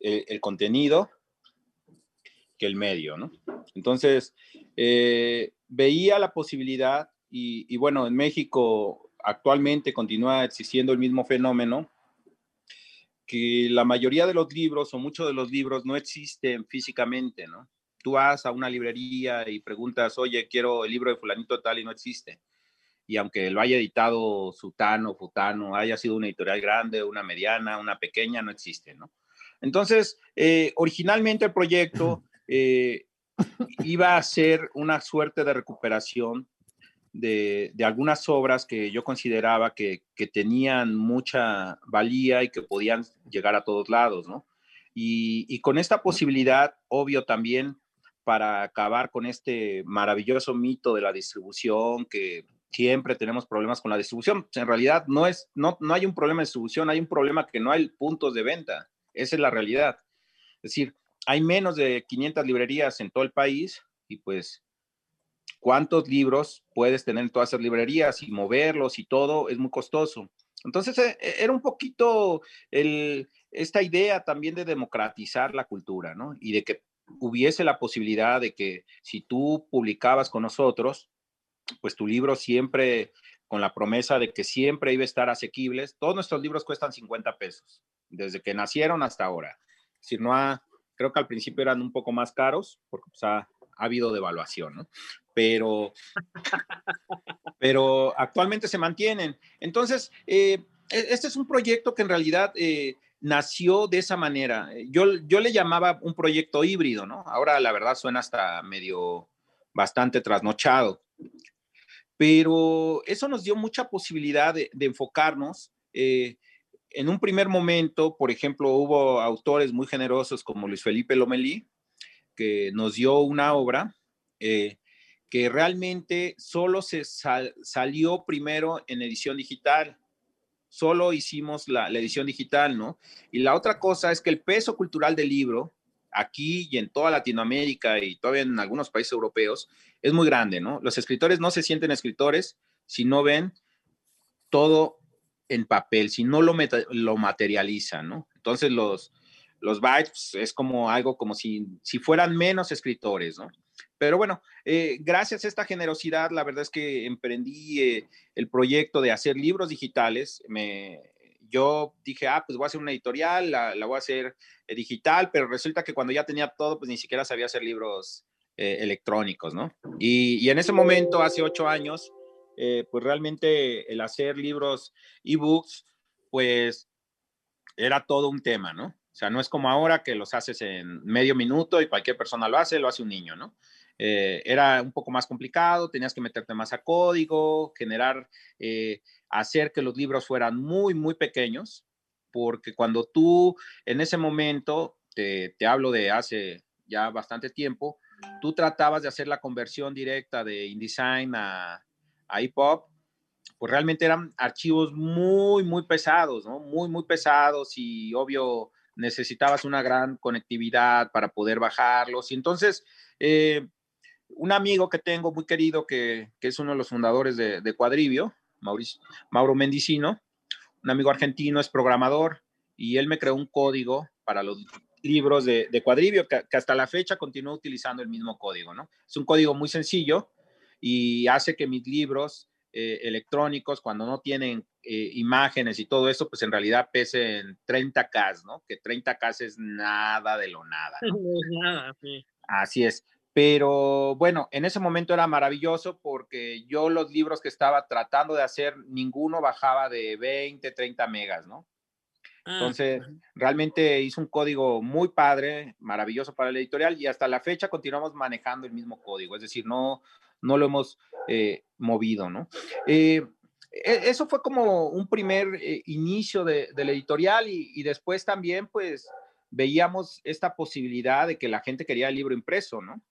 el, el contenido el medio, ¿no? Entonces, veía la posibilidad y, y, bueno, en México actualmente continúa existiendo el mismo fenómeno, que la mayoría de los libros o muchos de los libros no existen físicamente, ¿no? Tú vas a una librería y preguntas, oye, quiero el libro de fulanito tal y no existe. Y aunque lo haya editado Sutano, Futano, haya sido una editorial grande, una mediana, una pequeña, no existe, ¿no? Entonces, eh, originalmente el proyecto eh, iba a ser una suerte de recuperación de, algunas obras que yo consideraba que, tenían mucha valía y que podían llegar a todos lados, ¿no? Y, y, con esta posibilidad, obvio también, para acabar con este maravilloso mito de la distribución, que siempre tenemos problemas con la distribución. En realidad no, es, no, no hay un problema de distribución, hay un problema que no hay puntos de venta. Esa es la realidad. Es decir, hay menos de 500 librerías en todo el país y pues cuántos libros puedes tener en todas esas librerías y moverlos y todo es muy costoso. Entonces eh, era un poquito el, esta idea también de democratizar la cultura, ¿no? Y de que hubiese la posibilidad de que si tú publicabas con nosotros, pues tu libro siempre, con la promesa de que siempre iba a estar asequibles, todos nuestros libros cuestan 50 pesos, desde que nacieron hasta ahora. Decir, no ha, creo que al principio eran un poco más caros, porque pues, ha, ha habido devaluación, ¿no? Pero, pero actualmente se mantienen. Entonces, eh, e, este es un proyecto que en realidad eh, nació de esa manera. Yo, yo le llamaba un proyecto híbrido, ¿no? Ahora la verdad suena hasta medio bastante trasnochado. Pero eso nos dio mucha posibilidad de, de enfocarnos. Eh, en un primer momento, por ejemplo, hubo autores muy generosos como Luis Felipe Lomelí, que nos dio una obra eh, que realmente solo se sal, salió primero en edición digital. Solo hicimos la, la, edición digital, ¿no? Y la otra cosa es que el peso cultural del libro, aquí y en toda Latinoamérica y todavía en algunos países europeos, es muy grande, ¿no? Los escritores no se sienten escritores si no ven todo en papel, si no lo, lo materializan, ¿no? Entonces los, los bytes es como algo como si, si fueran menos escritores, ¿no? Pero bueno, eh, gracias a esta generosidad, la verdad es que emprendí eh, el proyecto de hacer libros digitales. Me, yo dije, ah, pues voy a hacer una editorial, la, la voy a hacer eh, digital, pero resulta que cuando ya tenía todo, pues ni siquiera sabía hacer libros electrónicos, ¿no? Y, y, en ese momento, hace ocho años, eh, pues realmente el hacer libros ebooks, pues era todo un tema, ¿no? O sea, no es como ahora que los haces en medio minuto y cualquier persona lo hace, lo hace un niño, ¿no? Eh, era un poco más complicado, tenías que meterte más a código, generar, eh, hacer que los libros fueran muy, muy pequeños, porque cuando tú en ese momento, te, te hablo de hace ya bastante tiempo, tú tratabas de hacer la conversión directa de InDesign a, a EPUB, pues realmente eran archivos muy, muy pesados, ¿no? Muy, muy pesados y obvio necesitabas una gran conectividad para poder bajarlos. Y entonces, eh, un amigo que tengo muy querido, que, que es uno de los fundadores de, de Cuadribio, Mauricio, Mauro Mendicino, un amigo argentino, es programador, y él me creó un código para los libros de, de Cuadribio, que, que, hasta la fecha continúa utilizando el mismo código, ¿no? Es un código muy sencillo y hace que mis libros eh, electrónicos, cuando no tienen eh, imágenes y todo eso, pues en realidad pesen 30K, ¿no? Que 30K es nada de lo nada. ¿no? nada, sí. Así es. Pero bueno, en ese momento era maravilloso porque yo los libros que estaba tratando de hacer, ninguno bajaba de 20, 30 megas, ¿no? Ah, Entonces, realmente hizo un código muy padre, maravilloso para la editorial y hasta la fecha continuamos manejando el mismo código, es decir, no, no lo hemos eh, movido, ¿no? Eh, e- eso fue como un primer eh, inicio de, de la editorial y, y después también, pues, veíamos esta posibilidad de que la gente quería el libro impreso, ¿no?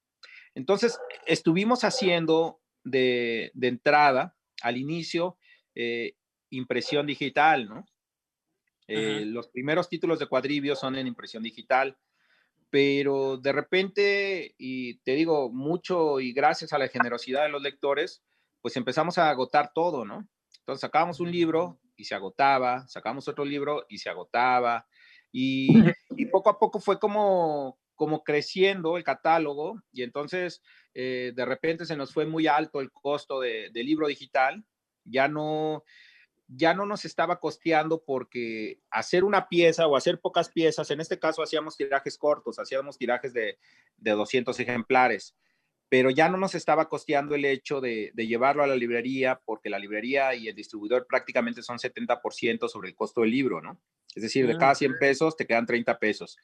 Entonces, estuvimos haciendo de, de entrada, al inicio, eh, impresión digital, ¿no? Eh, los primeros títulos de cuadribio son en impresión digital, pero de repente, y te digo mucho y gracias a la generosidad de los lectores, pues empezamos a agotar todo, ¿no? Entonces sacábamos un libro y se agotaba, sacamos otro libro y se agotaba, y, y poco a poco fue como, como creciendo el catálogo, y entonces eh, de repente se nos fue muy alto el costo de, de libro digital, ya no, ya no nos estaba costeando porque hacer una pieza o hacer pocas piezas, en este caso hacíamos tirajes cortos, hacíamos tirajes de, de 200 ejemplares, pero ya no nos estaba costeando el hecho de, de, llevarlo a la librería porque la librería y el distribuidor prácticamente son 70% sobre el costo del libro, ¿no? Es decir, de cada 100 pesos te quedan 30 pesos.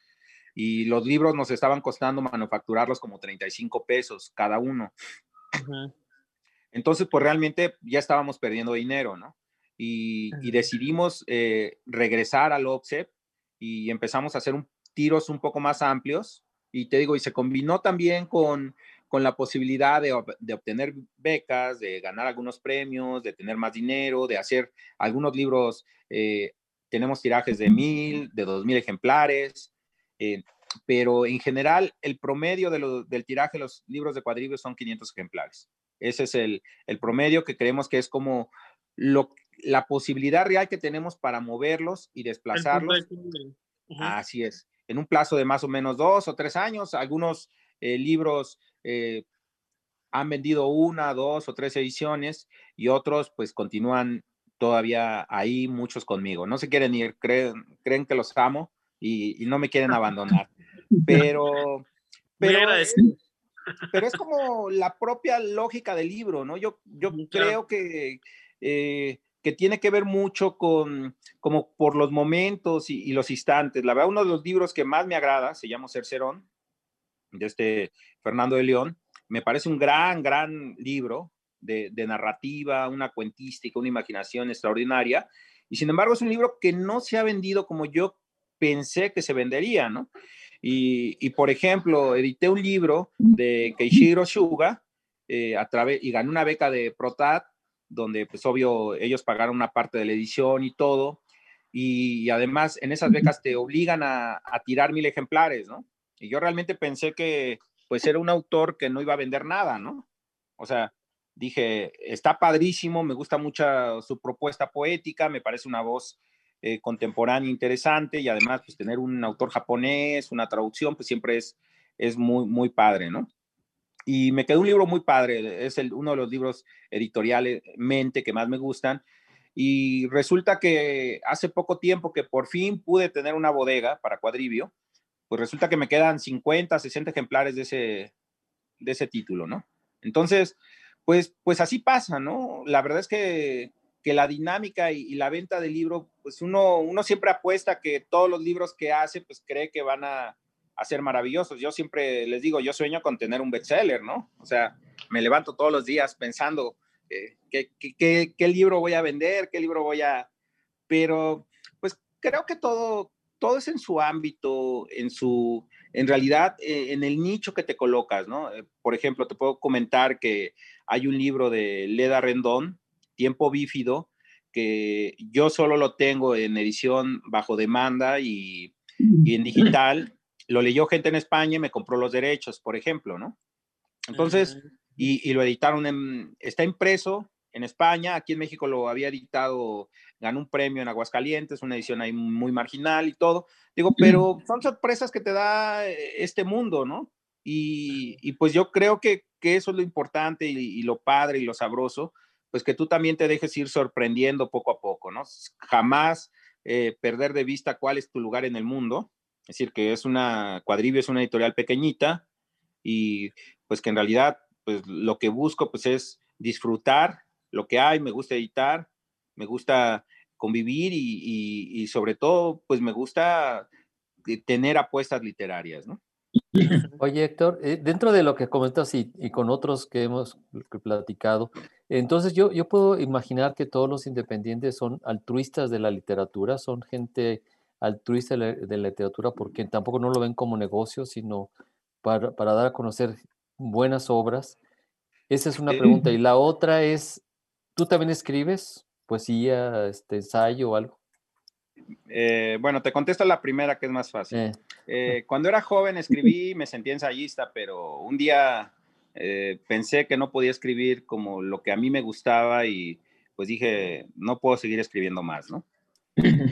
Y los libros nos estaban costando manufacturarlos como 35 pesos cada uno. Entonces, pues realmente ya estábamos perdiendo dinero, ¿no? Y, y decidimos eh, regresar al OPSEP y empezamos a hacer un, tiros un poco más amplios. Y te digo, y se combinó también con, con la posibilidad de, de, obtener becas, de ganar algunos premios, de tener más dinero, de hacer algunos libros. Eh, tenemos tirajes de mil, de dos mil ejemplares, eh, pero en general el promedio de lo, del tiraje de los libros de cuadribios son 500 ejemplares. Ese es el, el promedio que creemos que es como lo, la posibilidad real que tenemos para moverlos y desplazarlos. Uh -huh. Así es. En un plazo de más o menos dos o tres años, algunos eh, libros eh, han vendido una, dos o tres ediciones y otros pues continúan todavía ahí, muchos conmigo. No se quieren ir, creen, creen que los amo y, y no me quieren abandonar. Pero, pero, es, pero es como la propia lógica del libro, ¿no? Yo, yo creo que... Eh, que tiene que ver mucho con, como por los momentos y, los instantes. La verdad, uno de los libros que más me agrada, se llama Cercerón, de este Fernando de León, me parece un gran, gran libro de, de, narrativa, una cuentística, una imaginación extraordinaria, y sin embargo es un libro que no se ha vendido como yo pensé que se vendería, ¿no? Y, y por ejemplo, edité un libro de Keishiro Shuga eh, a través, y gané una beca de Protat, donde pues obvio ellos pagaron una parte de la edición y todo, y, y además en esas becas te obligan a, a, tirar mil ejemplares, ¿no? Y yo realmente pensé que pues era un autor que no iba a vender nada, ¿no? O sea, dije, está padrísimo, me gusta mucho su propuesta poética, me parece una voz eh, contemporánea interesante y además pues tener un autor japonés, una traducción, pues siempre es, es muy, muy padre, ¿no? Y me quedó un libro muy padre, es el, uno de los libros editoriales mente que más me gustan. Y resulta que hace poco tiempo que por fin pude tener una bodega para cuadribio, pues resulta que me quedan 50, 60 ejemplares de ese, de ese título, ¿no? Entonces, pues, pues así pasa, ¿no? La verdad es que, que la dinámica y, y, la venta del libro, pues uno, uno siempre apuesta que todos los libros que hace, pues cree que van a, a ser maravillosos. Yo siempre les digo, yo sueño con tener un bestseller, ¿no? O sea, me levanto todos los días pensando eh, ¿qué, qué, qué, libro voy a vender, qué libro voy a... Pero, pues creo que todo, todo es en su ámbito, en su, en realidad, eh, en el nicho que te colocas, ¿no? Eh, por ejemplo, te puedo comentar que hay un libro de Leda Rendón, Tiempo Bífido, que yo solo lo tengo en edición bajo demanda y, y en digital lo leyó gente en España y me compró los derechos, por ejemplo, ¿no? Entonces, uh -huh. y, y, lo editaron, en, está impreso en España, aquí en México lo había editado, ganó un premio en Aguascalientes, una edición ahí muy marginal y todo. Digo, pero son sorpresas que te da este mundo, ¿no? Y, y pues yo creo que, que, eso es lo importante y, y, lo padre y lo sabroso, pues que tú también te dejes ir sorprendiendo poco a poco, ¿no? Jamás eh, perder de vista cuál es tu lugar en el mundo, es decir, que es una, Cuadribio es una editorial pequeñita y pues que en realidad pues lo que busco pues es disfrutar lo que hay, me gusta editar, me gusta convivir y, sobre todo, pues me gusta eh, tener apuestas literarias, ¿no? Oye, Héctor, eh, dentro de lo que comentas y, con otros que hemos platicado, entonces yo, yo puedo imaginar que todos los independientes son altruistas de la literatura, son gente altruista de la, literatura porque tampoco no lo ven como negocio, sino para, para dar a conocer buenas obras. Esa es una pregunta. Y la otra es, ¿tú también escribes poesía, este, ensayo o algo? Eh, bueno, te contesto la primera que es más fácil. Eh. Eh, cuando era joven escribí, me sentí ensayista, pero un día pensé que no podía escribir como lo que a mí me gustaba y pues dije, no puedo seguir escribiendo más, ¿no?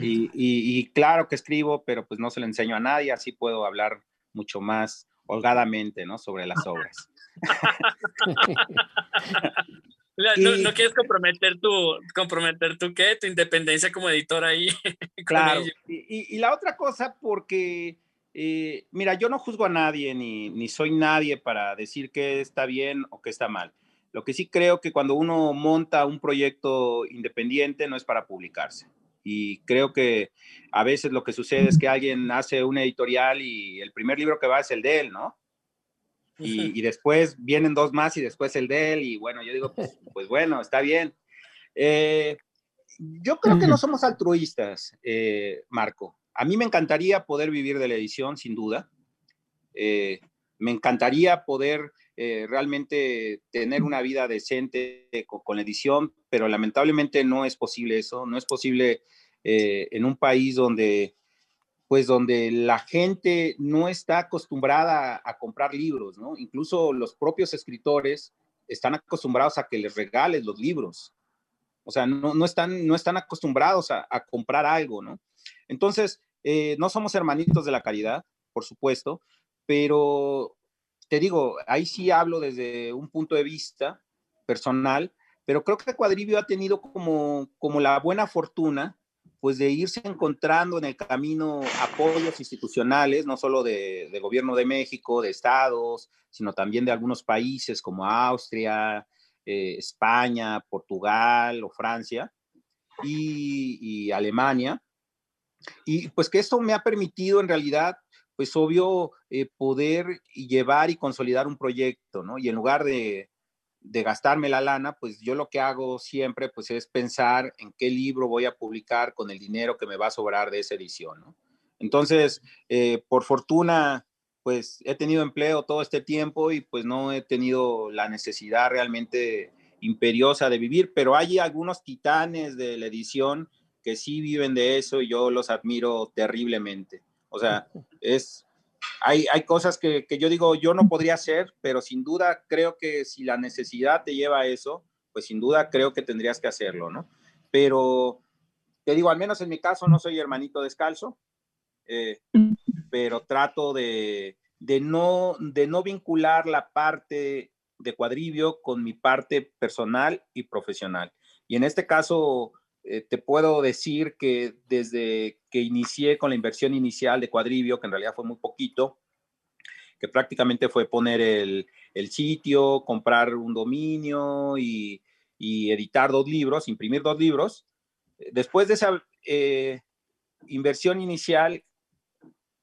Y, claro que escribo, pero pues no se lo enseño a nadie, así puedo hablar mucho más holgadamente, ¿no? Sobre las obras. no, quieres comprometer tu, comprometer tu qué, tu independencia como editor ahí. Claro. Y, la otra cosa, porque, eh, mira, yo no juzgo a nadie, ni, ni soy nadie para decir que está bien o que está mal. Lo que sí creo que cuando uno monta un proyecto independiente no es para publicarse. Y creo que a veces lo que sucede es que alguien hace una editorial y el primer libro que va es el de él, ¿no? Y, después vienen dos más y después el de él. Y bueno, yo digo, pues, pues bueno, está bien. Eh, yo creo que no somos altruistas, eh, Marco. A mí me encantaría poder vivir de la edición, sin duda. Eh, me encantaría poder realmente tener una vida decente con, con, la edición, pero lamentablemente no es posible eso. No es posible en un país donde pues donde la gente no está acostumbrada a, comprar libros, ¿no? Incluso los propios escritores están acostumbrados a que les regales los libros. O sea, no, están, no están acostumbrados a, comprar algo, ¿no? Entonces, eh, no somos hermanitos de la caridad, por supuesto, pero te digo, ahí sí hablo desde un punto de vista personal, pero creo que Cuadrivio ha tenido como, como la buena fortuna pues de irse encontrando en el camino apoyos institucionales, no solo de, gobierno de México, de estados, sino también de algunos países como Austria, eh, España, Portugal o Francia y, Alemania. Y pues que esto me ha permitido en realidad, pues obvio, eh, poder llevar y consolidar un proyecto, ¿no? Y en lugar de, de gastarme la lana, pues yo lo que hago siempre pues es pensar en qué libro voy a publicar con el dinero que me va a sobrar de esa edición, ¿no? Entonces, eh, por fortuna, pues he tenido empleo todo este tiempo y pues no he tenido la necesidad realmente imperiosa de vivir, pero hay algunos titanes de la edición que sí viven de eso y yo los admiro terriblemente. O sea, es hay, cosas que, yo digo, yo no podría hacer, pero sin duda creo que si la necesidad te lleva a eso, pues sin duda creo que tendrías que hacerlo, ¿no? Pero te digo, al menos en mi caso no soy hermanito descalzo, eh, pero trato de, no, de no vincular la parte de cuadrivio con mi parte personal y profesional. Y en este caso, eh, te puedo decir que desde que inicié con la inversión inicial de Cuadrivio, que en realidad fue muy poquito, que prácticamente fue poner el, sitio, comprar un dominio y, editar dos libros, imprimir dos libros. Después de esa eh, inversión inicial,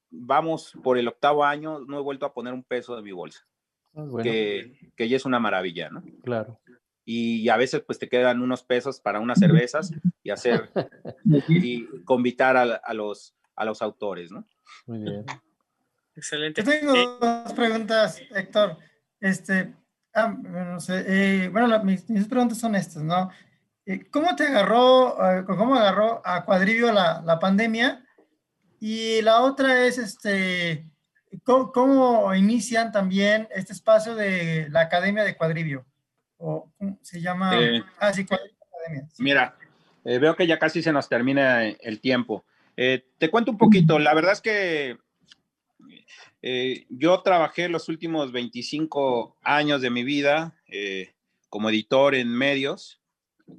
vamos por el octavo año, no he vuelto a poner un peso de mi bolsa. Ah, que, que ya es una maravilla, ¿no? Claro y a veces pues te quedan unos pesos para unas cervezas y hacer y convitar a, los, a los autores, ¿no? Muy bien. Excelente. Yo tengo eh, dos preguntas, Héctor. Este, ah, no sé, eh, bueno, mis, mis, preguntas son estas, ¿no? Eh, ¿Cómo te agarró, cómo agarró a Cuadrivio la, la pandemia? Y la otra es, este, ¿cómo, ¿cómo, inician también este espacio de la Academia de Cuadrivio? o se llama... Eh, ah, mira, eh, veo que ya casi se nos termina el tiempo. Eh, te cuento un poquito, la verdad es que yo trabajé los últimos 25 años de mi vida como editor en medios,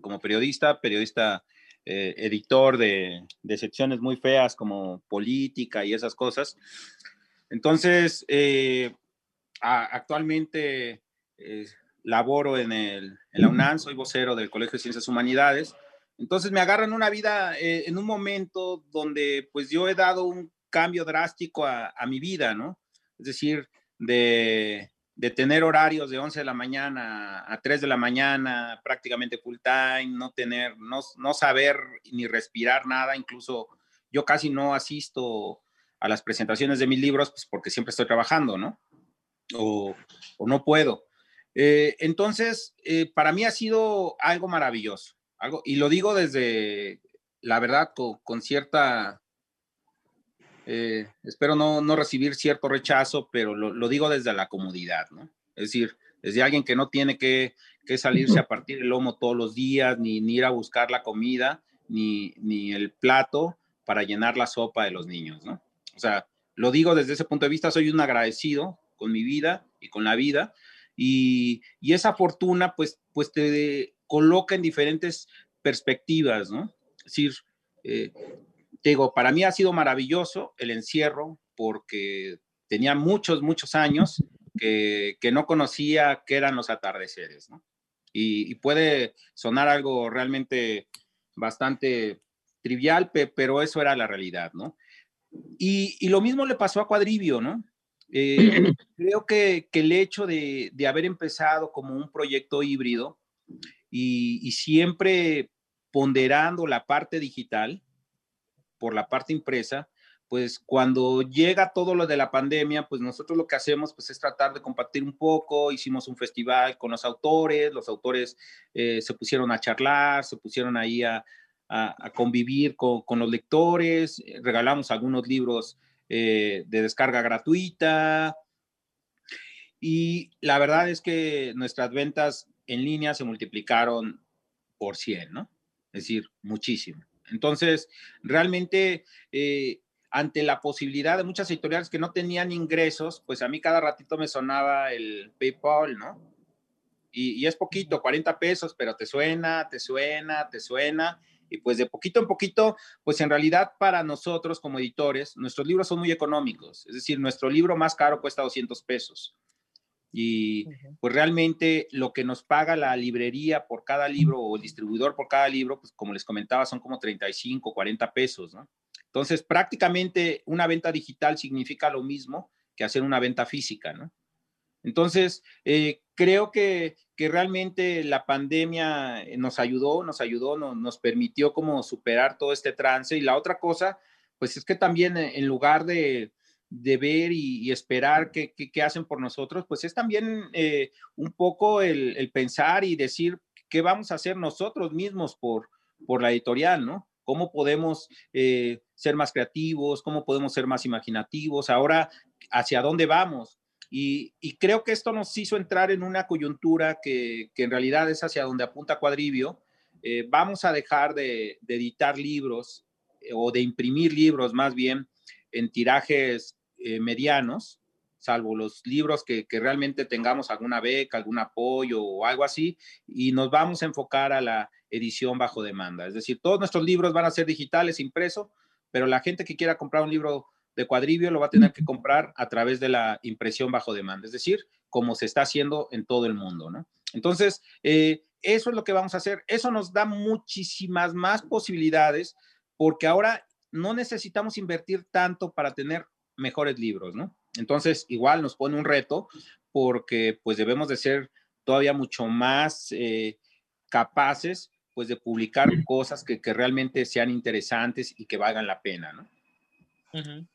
como periodista, periodista editor de, de, secciones muy feas como política y esas cosas. Entonces, actualmente laboro en, el, en la UNAM, soy vocero del Colegio de Ciencias Humanidades Entonces me agarran una vida eh, en un momento donde pues yo he dado un cambio drástico a, mi vida, ¿no? Es decir, de, de, tener horarios de 11 de la mañana a 3 de la mañana, prácticamente full time, no tener, no, no saber ni respirar nada, incluso yo casi no asisto a las presentaciones de mis libros, pues porque siempre estoy trabajando, ¿no? O, o no puedo. Eh, entonces, eh, para mí ha sido algo maravilloso, algo, y lo digo desde, la verdad, con, con cierta, eh, espero no, no, recibir cierto rechazo, pero lo, lo, digo desde la comodidad, ¿no? Es decir, desde alguien que no tiene que, que salirse a partir el lomo todos los días, ni, ni ir a buscar la comida, ni, ni el plato para llenar la sopa de los niños, ¿no? O sea, lo digo desde ese punto de vista, soy un agradecido con mi vida y con la vida, y, y, esa fortuna pues, pues te coloca en diferentes perspectivas, ¿no? Es decir, eh, te digo, para mí ha sido maravilloso el encierro porque tenía muchos, muchos años que, que no conocía qué eran los atardeceres, ¿no? Y, y, puede sonar algo realmente bastante trivial, pe, pero eso era la realidad, ¿no? Y, y, lo mismo le pasó a Cuadrivio, ¿no? Eh, creo que, que, el hecho de, de, haber empezado como un proyecto híbrido y, siempre ponderando la parte digital por la parte impresa, pues cuando llega todo lo de la pandemia, pues nosotros lo que hacemos pues es tratar de compartir un poco, hicimos un festival con los autores, los autores eh, se pusieron a charlar, se pusieron ahí a, convivir con, los lectores, regalamos algunos libros eh, de descarga gratuita. Y la verdad es que nuestras ventas en línea se multiplicaron por 100, ¿no? Es decir, muchísimo. Entonces, realmente, eh, ante la posibilidad de muchas editoriales que no tenían ingresos, pues a mí cada ratito me sonaba el PayPal, ¿no? Y, y es poquito, 40 pesos, pero te suena, te suena, te suena y pues de poquito en poquito, pues en realidad para nosotros como editores, nuestros libros son muy económicos, es decir, nuestro libro más caro cuesta 200 pesos. Y pues realmente lo que nos paga la librería por cada libro o el distribuidor por cada libro, pues como les comentaba, son como 35, 40 pesos, ¿no? Entonces, prácticamente una venta digital significa lo mismo que hacer una venta física, ¿no? Entonces, eh, creo que, que, realmente la pandemia eh, nos ayudó, nos ayudó, no, nos permitió como superar todo este trance. Y la otra cosa, pues es que también eh, en lugar de, de ver y, esperar qué, qué, hacen por nosotros, pues es también eh, un poco el, el, pensar y decir qué vamos a hacer nosotros mismos por, por la editorial, ¿no? ¿Cómo podemos eh, ser más creativos? ¿Cómo podemos ser más imaginativos? Ahora, ¿hacia dónde vamos? Y, y, creo que esto nos hizo entrar en una coyuntura que, que en realidad es hacia donde apunta Cuadrivio. Eh, vamos a dejar de, de editar libros o de imprimir libros más bien en tirajes eh, medianos, salvo los libros que, que, realmente tengamos alguna beca, algún apoyo o algo así, y nos vamos a enfocar a la edición bajo demanda. Es decir, todos nuestros libros van a ser digitales, impreso, pero la gente que quiera comprar un libro de cuadrivio lo va a tener que comprar a través de la impresión bajo demanda, es decir, como se está haciendo en todo el mundo, ¿no? Entonces, eh, eso es lo que vamos a hacer. Eso nos da muchísimas más posibilidades porque ahora no necesitamos invertir tanto para tener mejores libros, ¿no? Entonces, igual nos pone un reto porque pues debemos de ser todavía mucho más eh, capaces pues de publicar cosas que, que, realmente sean interesantes y que valgan la pena, ¿no? Uh -huh.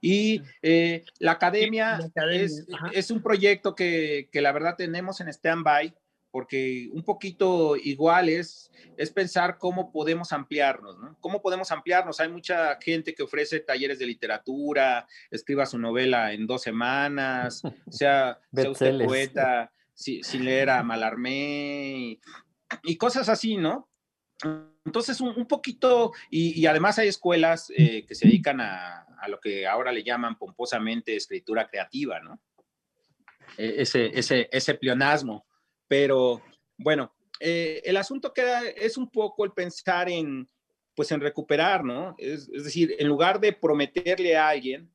Y eh, la academia, la academia es, es, un proyecto que, que, la verdad tenemos en stand-by, porque un poquito igual es, es pensar cómo podemos ampliarnos, ¿no? ¿Cómo podemos ampliarnos? Hay mucha gente que ofrece talleres de literatura, escriba su novela en dos semanas, sea, sea usted poeta sin, sin leer a Malarmé y, y cosas así, ¿no? Entonces, un, un poquito, y, y, además hay escuelas eh, que se dedican a, a, lo que ahora le llaman pomposamente escritura creativa, ¿no? E, ese, ese, ese pleonasmo. Pero bueno, eh, el asunto queda, es un poco el pensar en, pues en recuperar, ¿no? Es, decir, en lugar de prometerle a alguien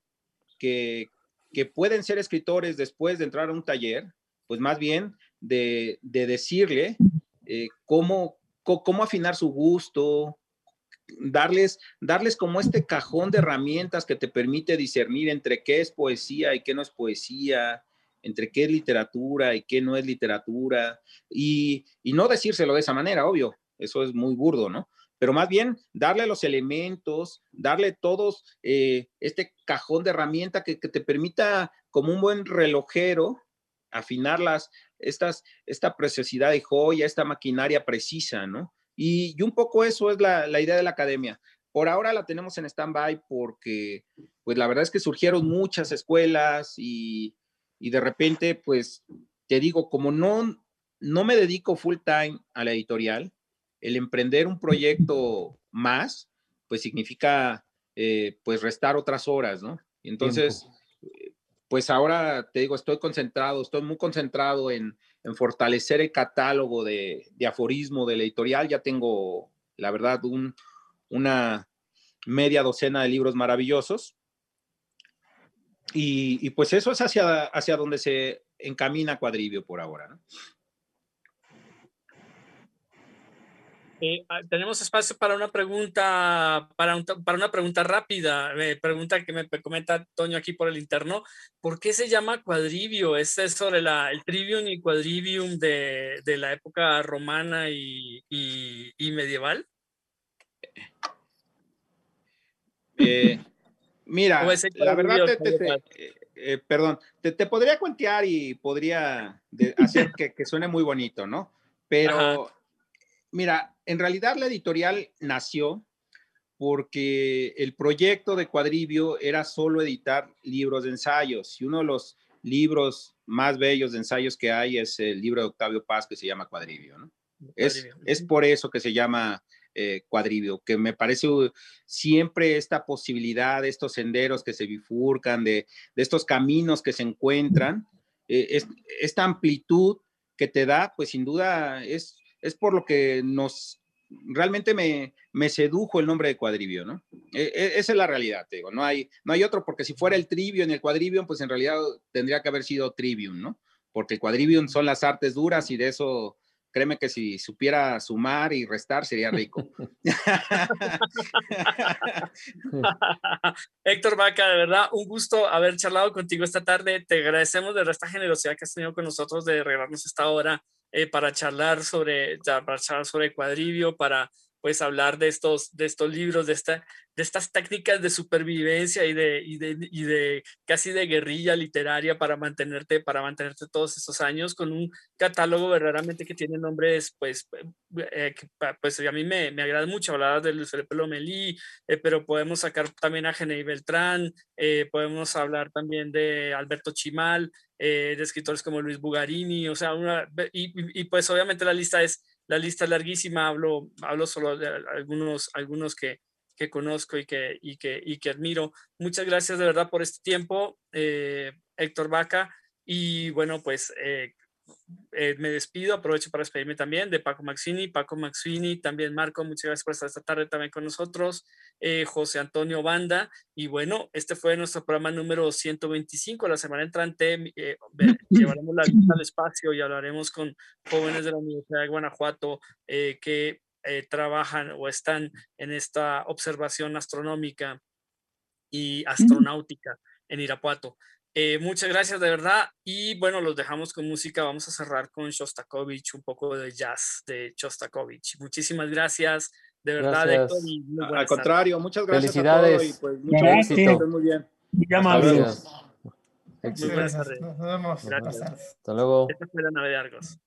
que, que, pueden ser escritores después de entrar a un taller, pues más bien de, de decirle eh, cómo cómo afinar su gusto, darles, darles como este cajón de herramientas que te permite discernir entre qué es poesía y qué no es poesía, entre qué es literatura y qué no es literatura, y, no decírselo de esa manera, obvio, eso es muy burdo, ¿no? Pero más bien darle los elementos, darle todos eh, este cajón de herramienta que, te permita, como un buen relojero, afinar las, estas, esta preciosidad de joya, esta maquinaria precisa, ¿no? Y, un poco eso es la, idea de la academia. Por ahora la tenemos en stand-by porque, pues la verdad es que surgieron muchas escuelas y, de repente, pues te digo, como no, no me dedico full time a la editorial, el emprender un proyecto más, pues significa, eh, pues restar otras horas, ¿no? entonces, pues ahora te digo, estoy concentrado, estoy muy concentrado en, en fortalecer el catálogo de, aforismo de la editorial. Ya tengo, la verdad, un, una media docena de libros maravillosos. Y, pues eso es hacia, hacia donde se encamina Cuadrivio por ahora. ¿no? Eh, ah, tenemos espacio para una pregunta, para, para una pregunta rápida. pregunta que me comenta Toño aquí por el interno. ¿Por qué se llama cuadrivio? ¿Es sobre la, el trivium y quadrivium de, de la época romana y, y, medieval? Eh, mira, la verdad, te, eh, perdón, te, podría cuentear y podría hacer que, que, suene muy bonito, ¿no? Pero mira, en realidad la editorial nació porque el proyecto de Cuadrivio era solo editar libros de ensayos y uno de los libros más bellos de ensayos que hay es el libro de Octavio Paz que se llama Cuadrivio. ¿no? Es, es, por eso que se llama eh, Cuadrivio, que me parece siempre esta posibilidad de estos senderos que se bifurcan, de, estos caminos que se encuentran, eh, esta amplitud que te da, pues sin duda es es por lo que nos realmente me, me sedujo el nombre de Cuadrivio, ¿no? E, e, esa es la realidad, te digo, no hay, no hay otro, porque si fuera el Trivio en el Cuadrivium, pues en realidad tendría que haber sido Trivium, ¿no? Porque el Cuadrivium son las artes duras y de eso, créeme que si supiera sumar y restar sería rico. Héctor Vaca, de verdad, un gusto haber charlado contigo esta tarde. Te agradecemos de esta generosidad que has tenido con nosotros de regalarnos esta hora eh, para charlar sobre, para charlar sobre cuadrivio, para pues hablar de estos, de estos libros, de, esta, de estas técnicas de supervivencia y de, y de, y de, casi de guerrilla literaria para mantenerte, para mantenerte todos estos años con un catálogo verdaderamente que tiene nombres, pues, eh, pues a mí me, me agrada mucho. Hablar de Luis Felipe Lomelí, eh, pero podemos sacar también a Genei Beltrán, podemos hablar también de Alberto Chimal, eh, de escritores como Luis Bugarini, o sea, una, y, y, pues obviamente la lista es, la lista larguísima, hablo, hablo solo de algunos, algunos que, que conozco y que, y, que, y que admiro. Muchas gracias de verdad por este tiempo, eh, Héctor Vaca, y bueno, pues eh, eh, me despido, aprovecho para despedirme también de Paco Maxini, Paco Maxini, también Marco, muchas gracias por estar esta tarde también con nosotros, eh, José Antonio Banda, y bueno, este fue nuestro programa número 125, la semana entrante eh, llevaremos la vista al espacio y hablaremos con jóvenes de la Universidad de Guanajuato que trabajan o están en esta observación astronómica y astronáutica en Irapuato. Eh, muchas gracias de verdad y bueno, los dejamos con música. Vamos a cerrar con Shostakovich, un poco de jazz de Shostakovich. Muchísimas gracias, de verdad, Héctor, Al contrario, muchas gracias Felicidades. a todos y pues mucho éxito. Muy bien. Muy Muchas gracias. Nos vemos. Gracias. Hasta luego. Esta fue la nave de Argos.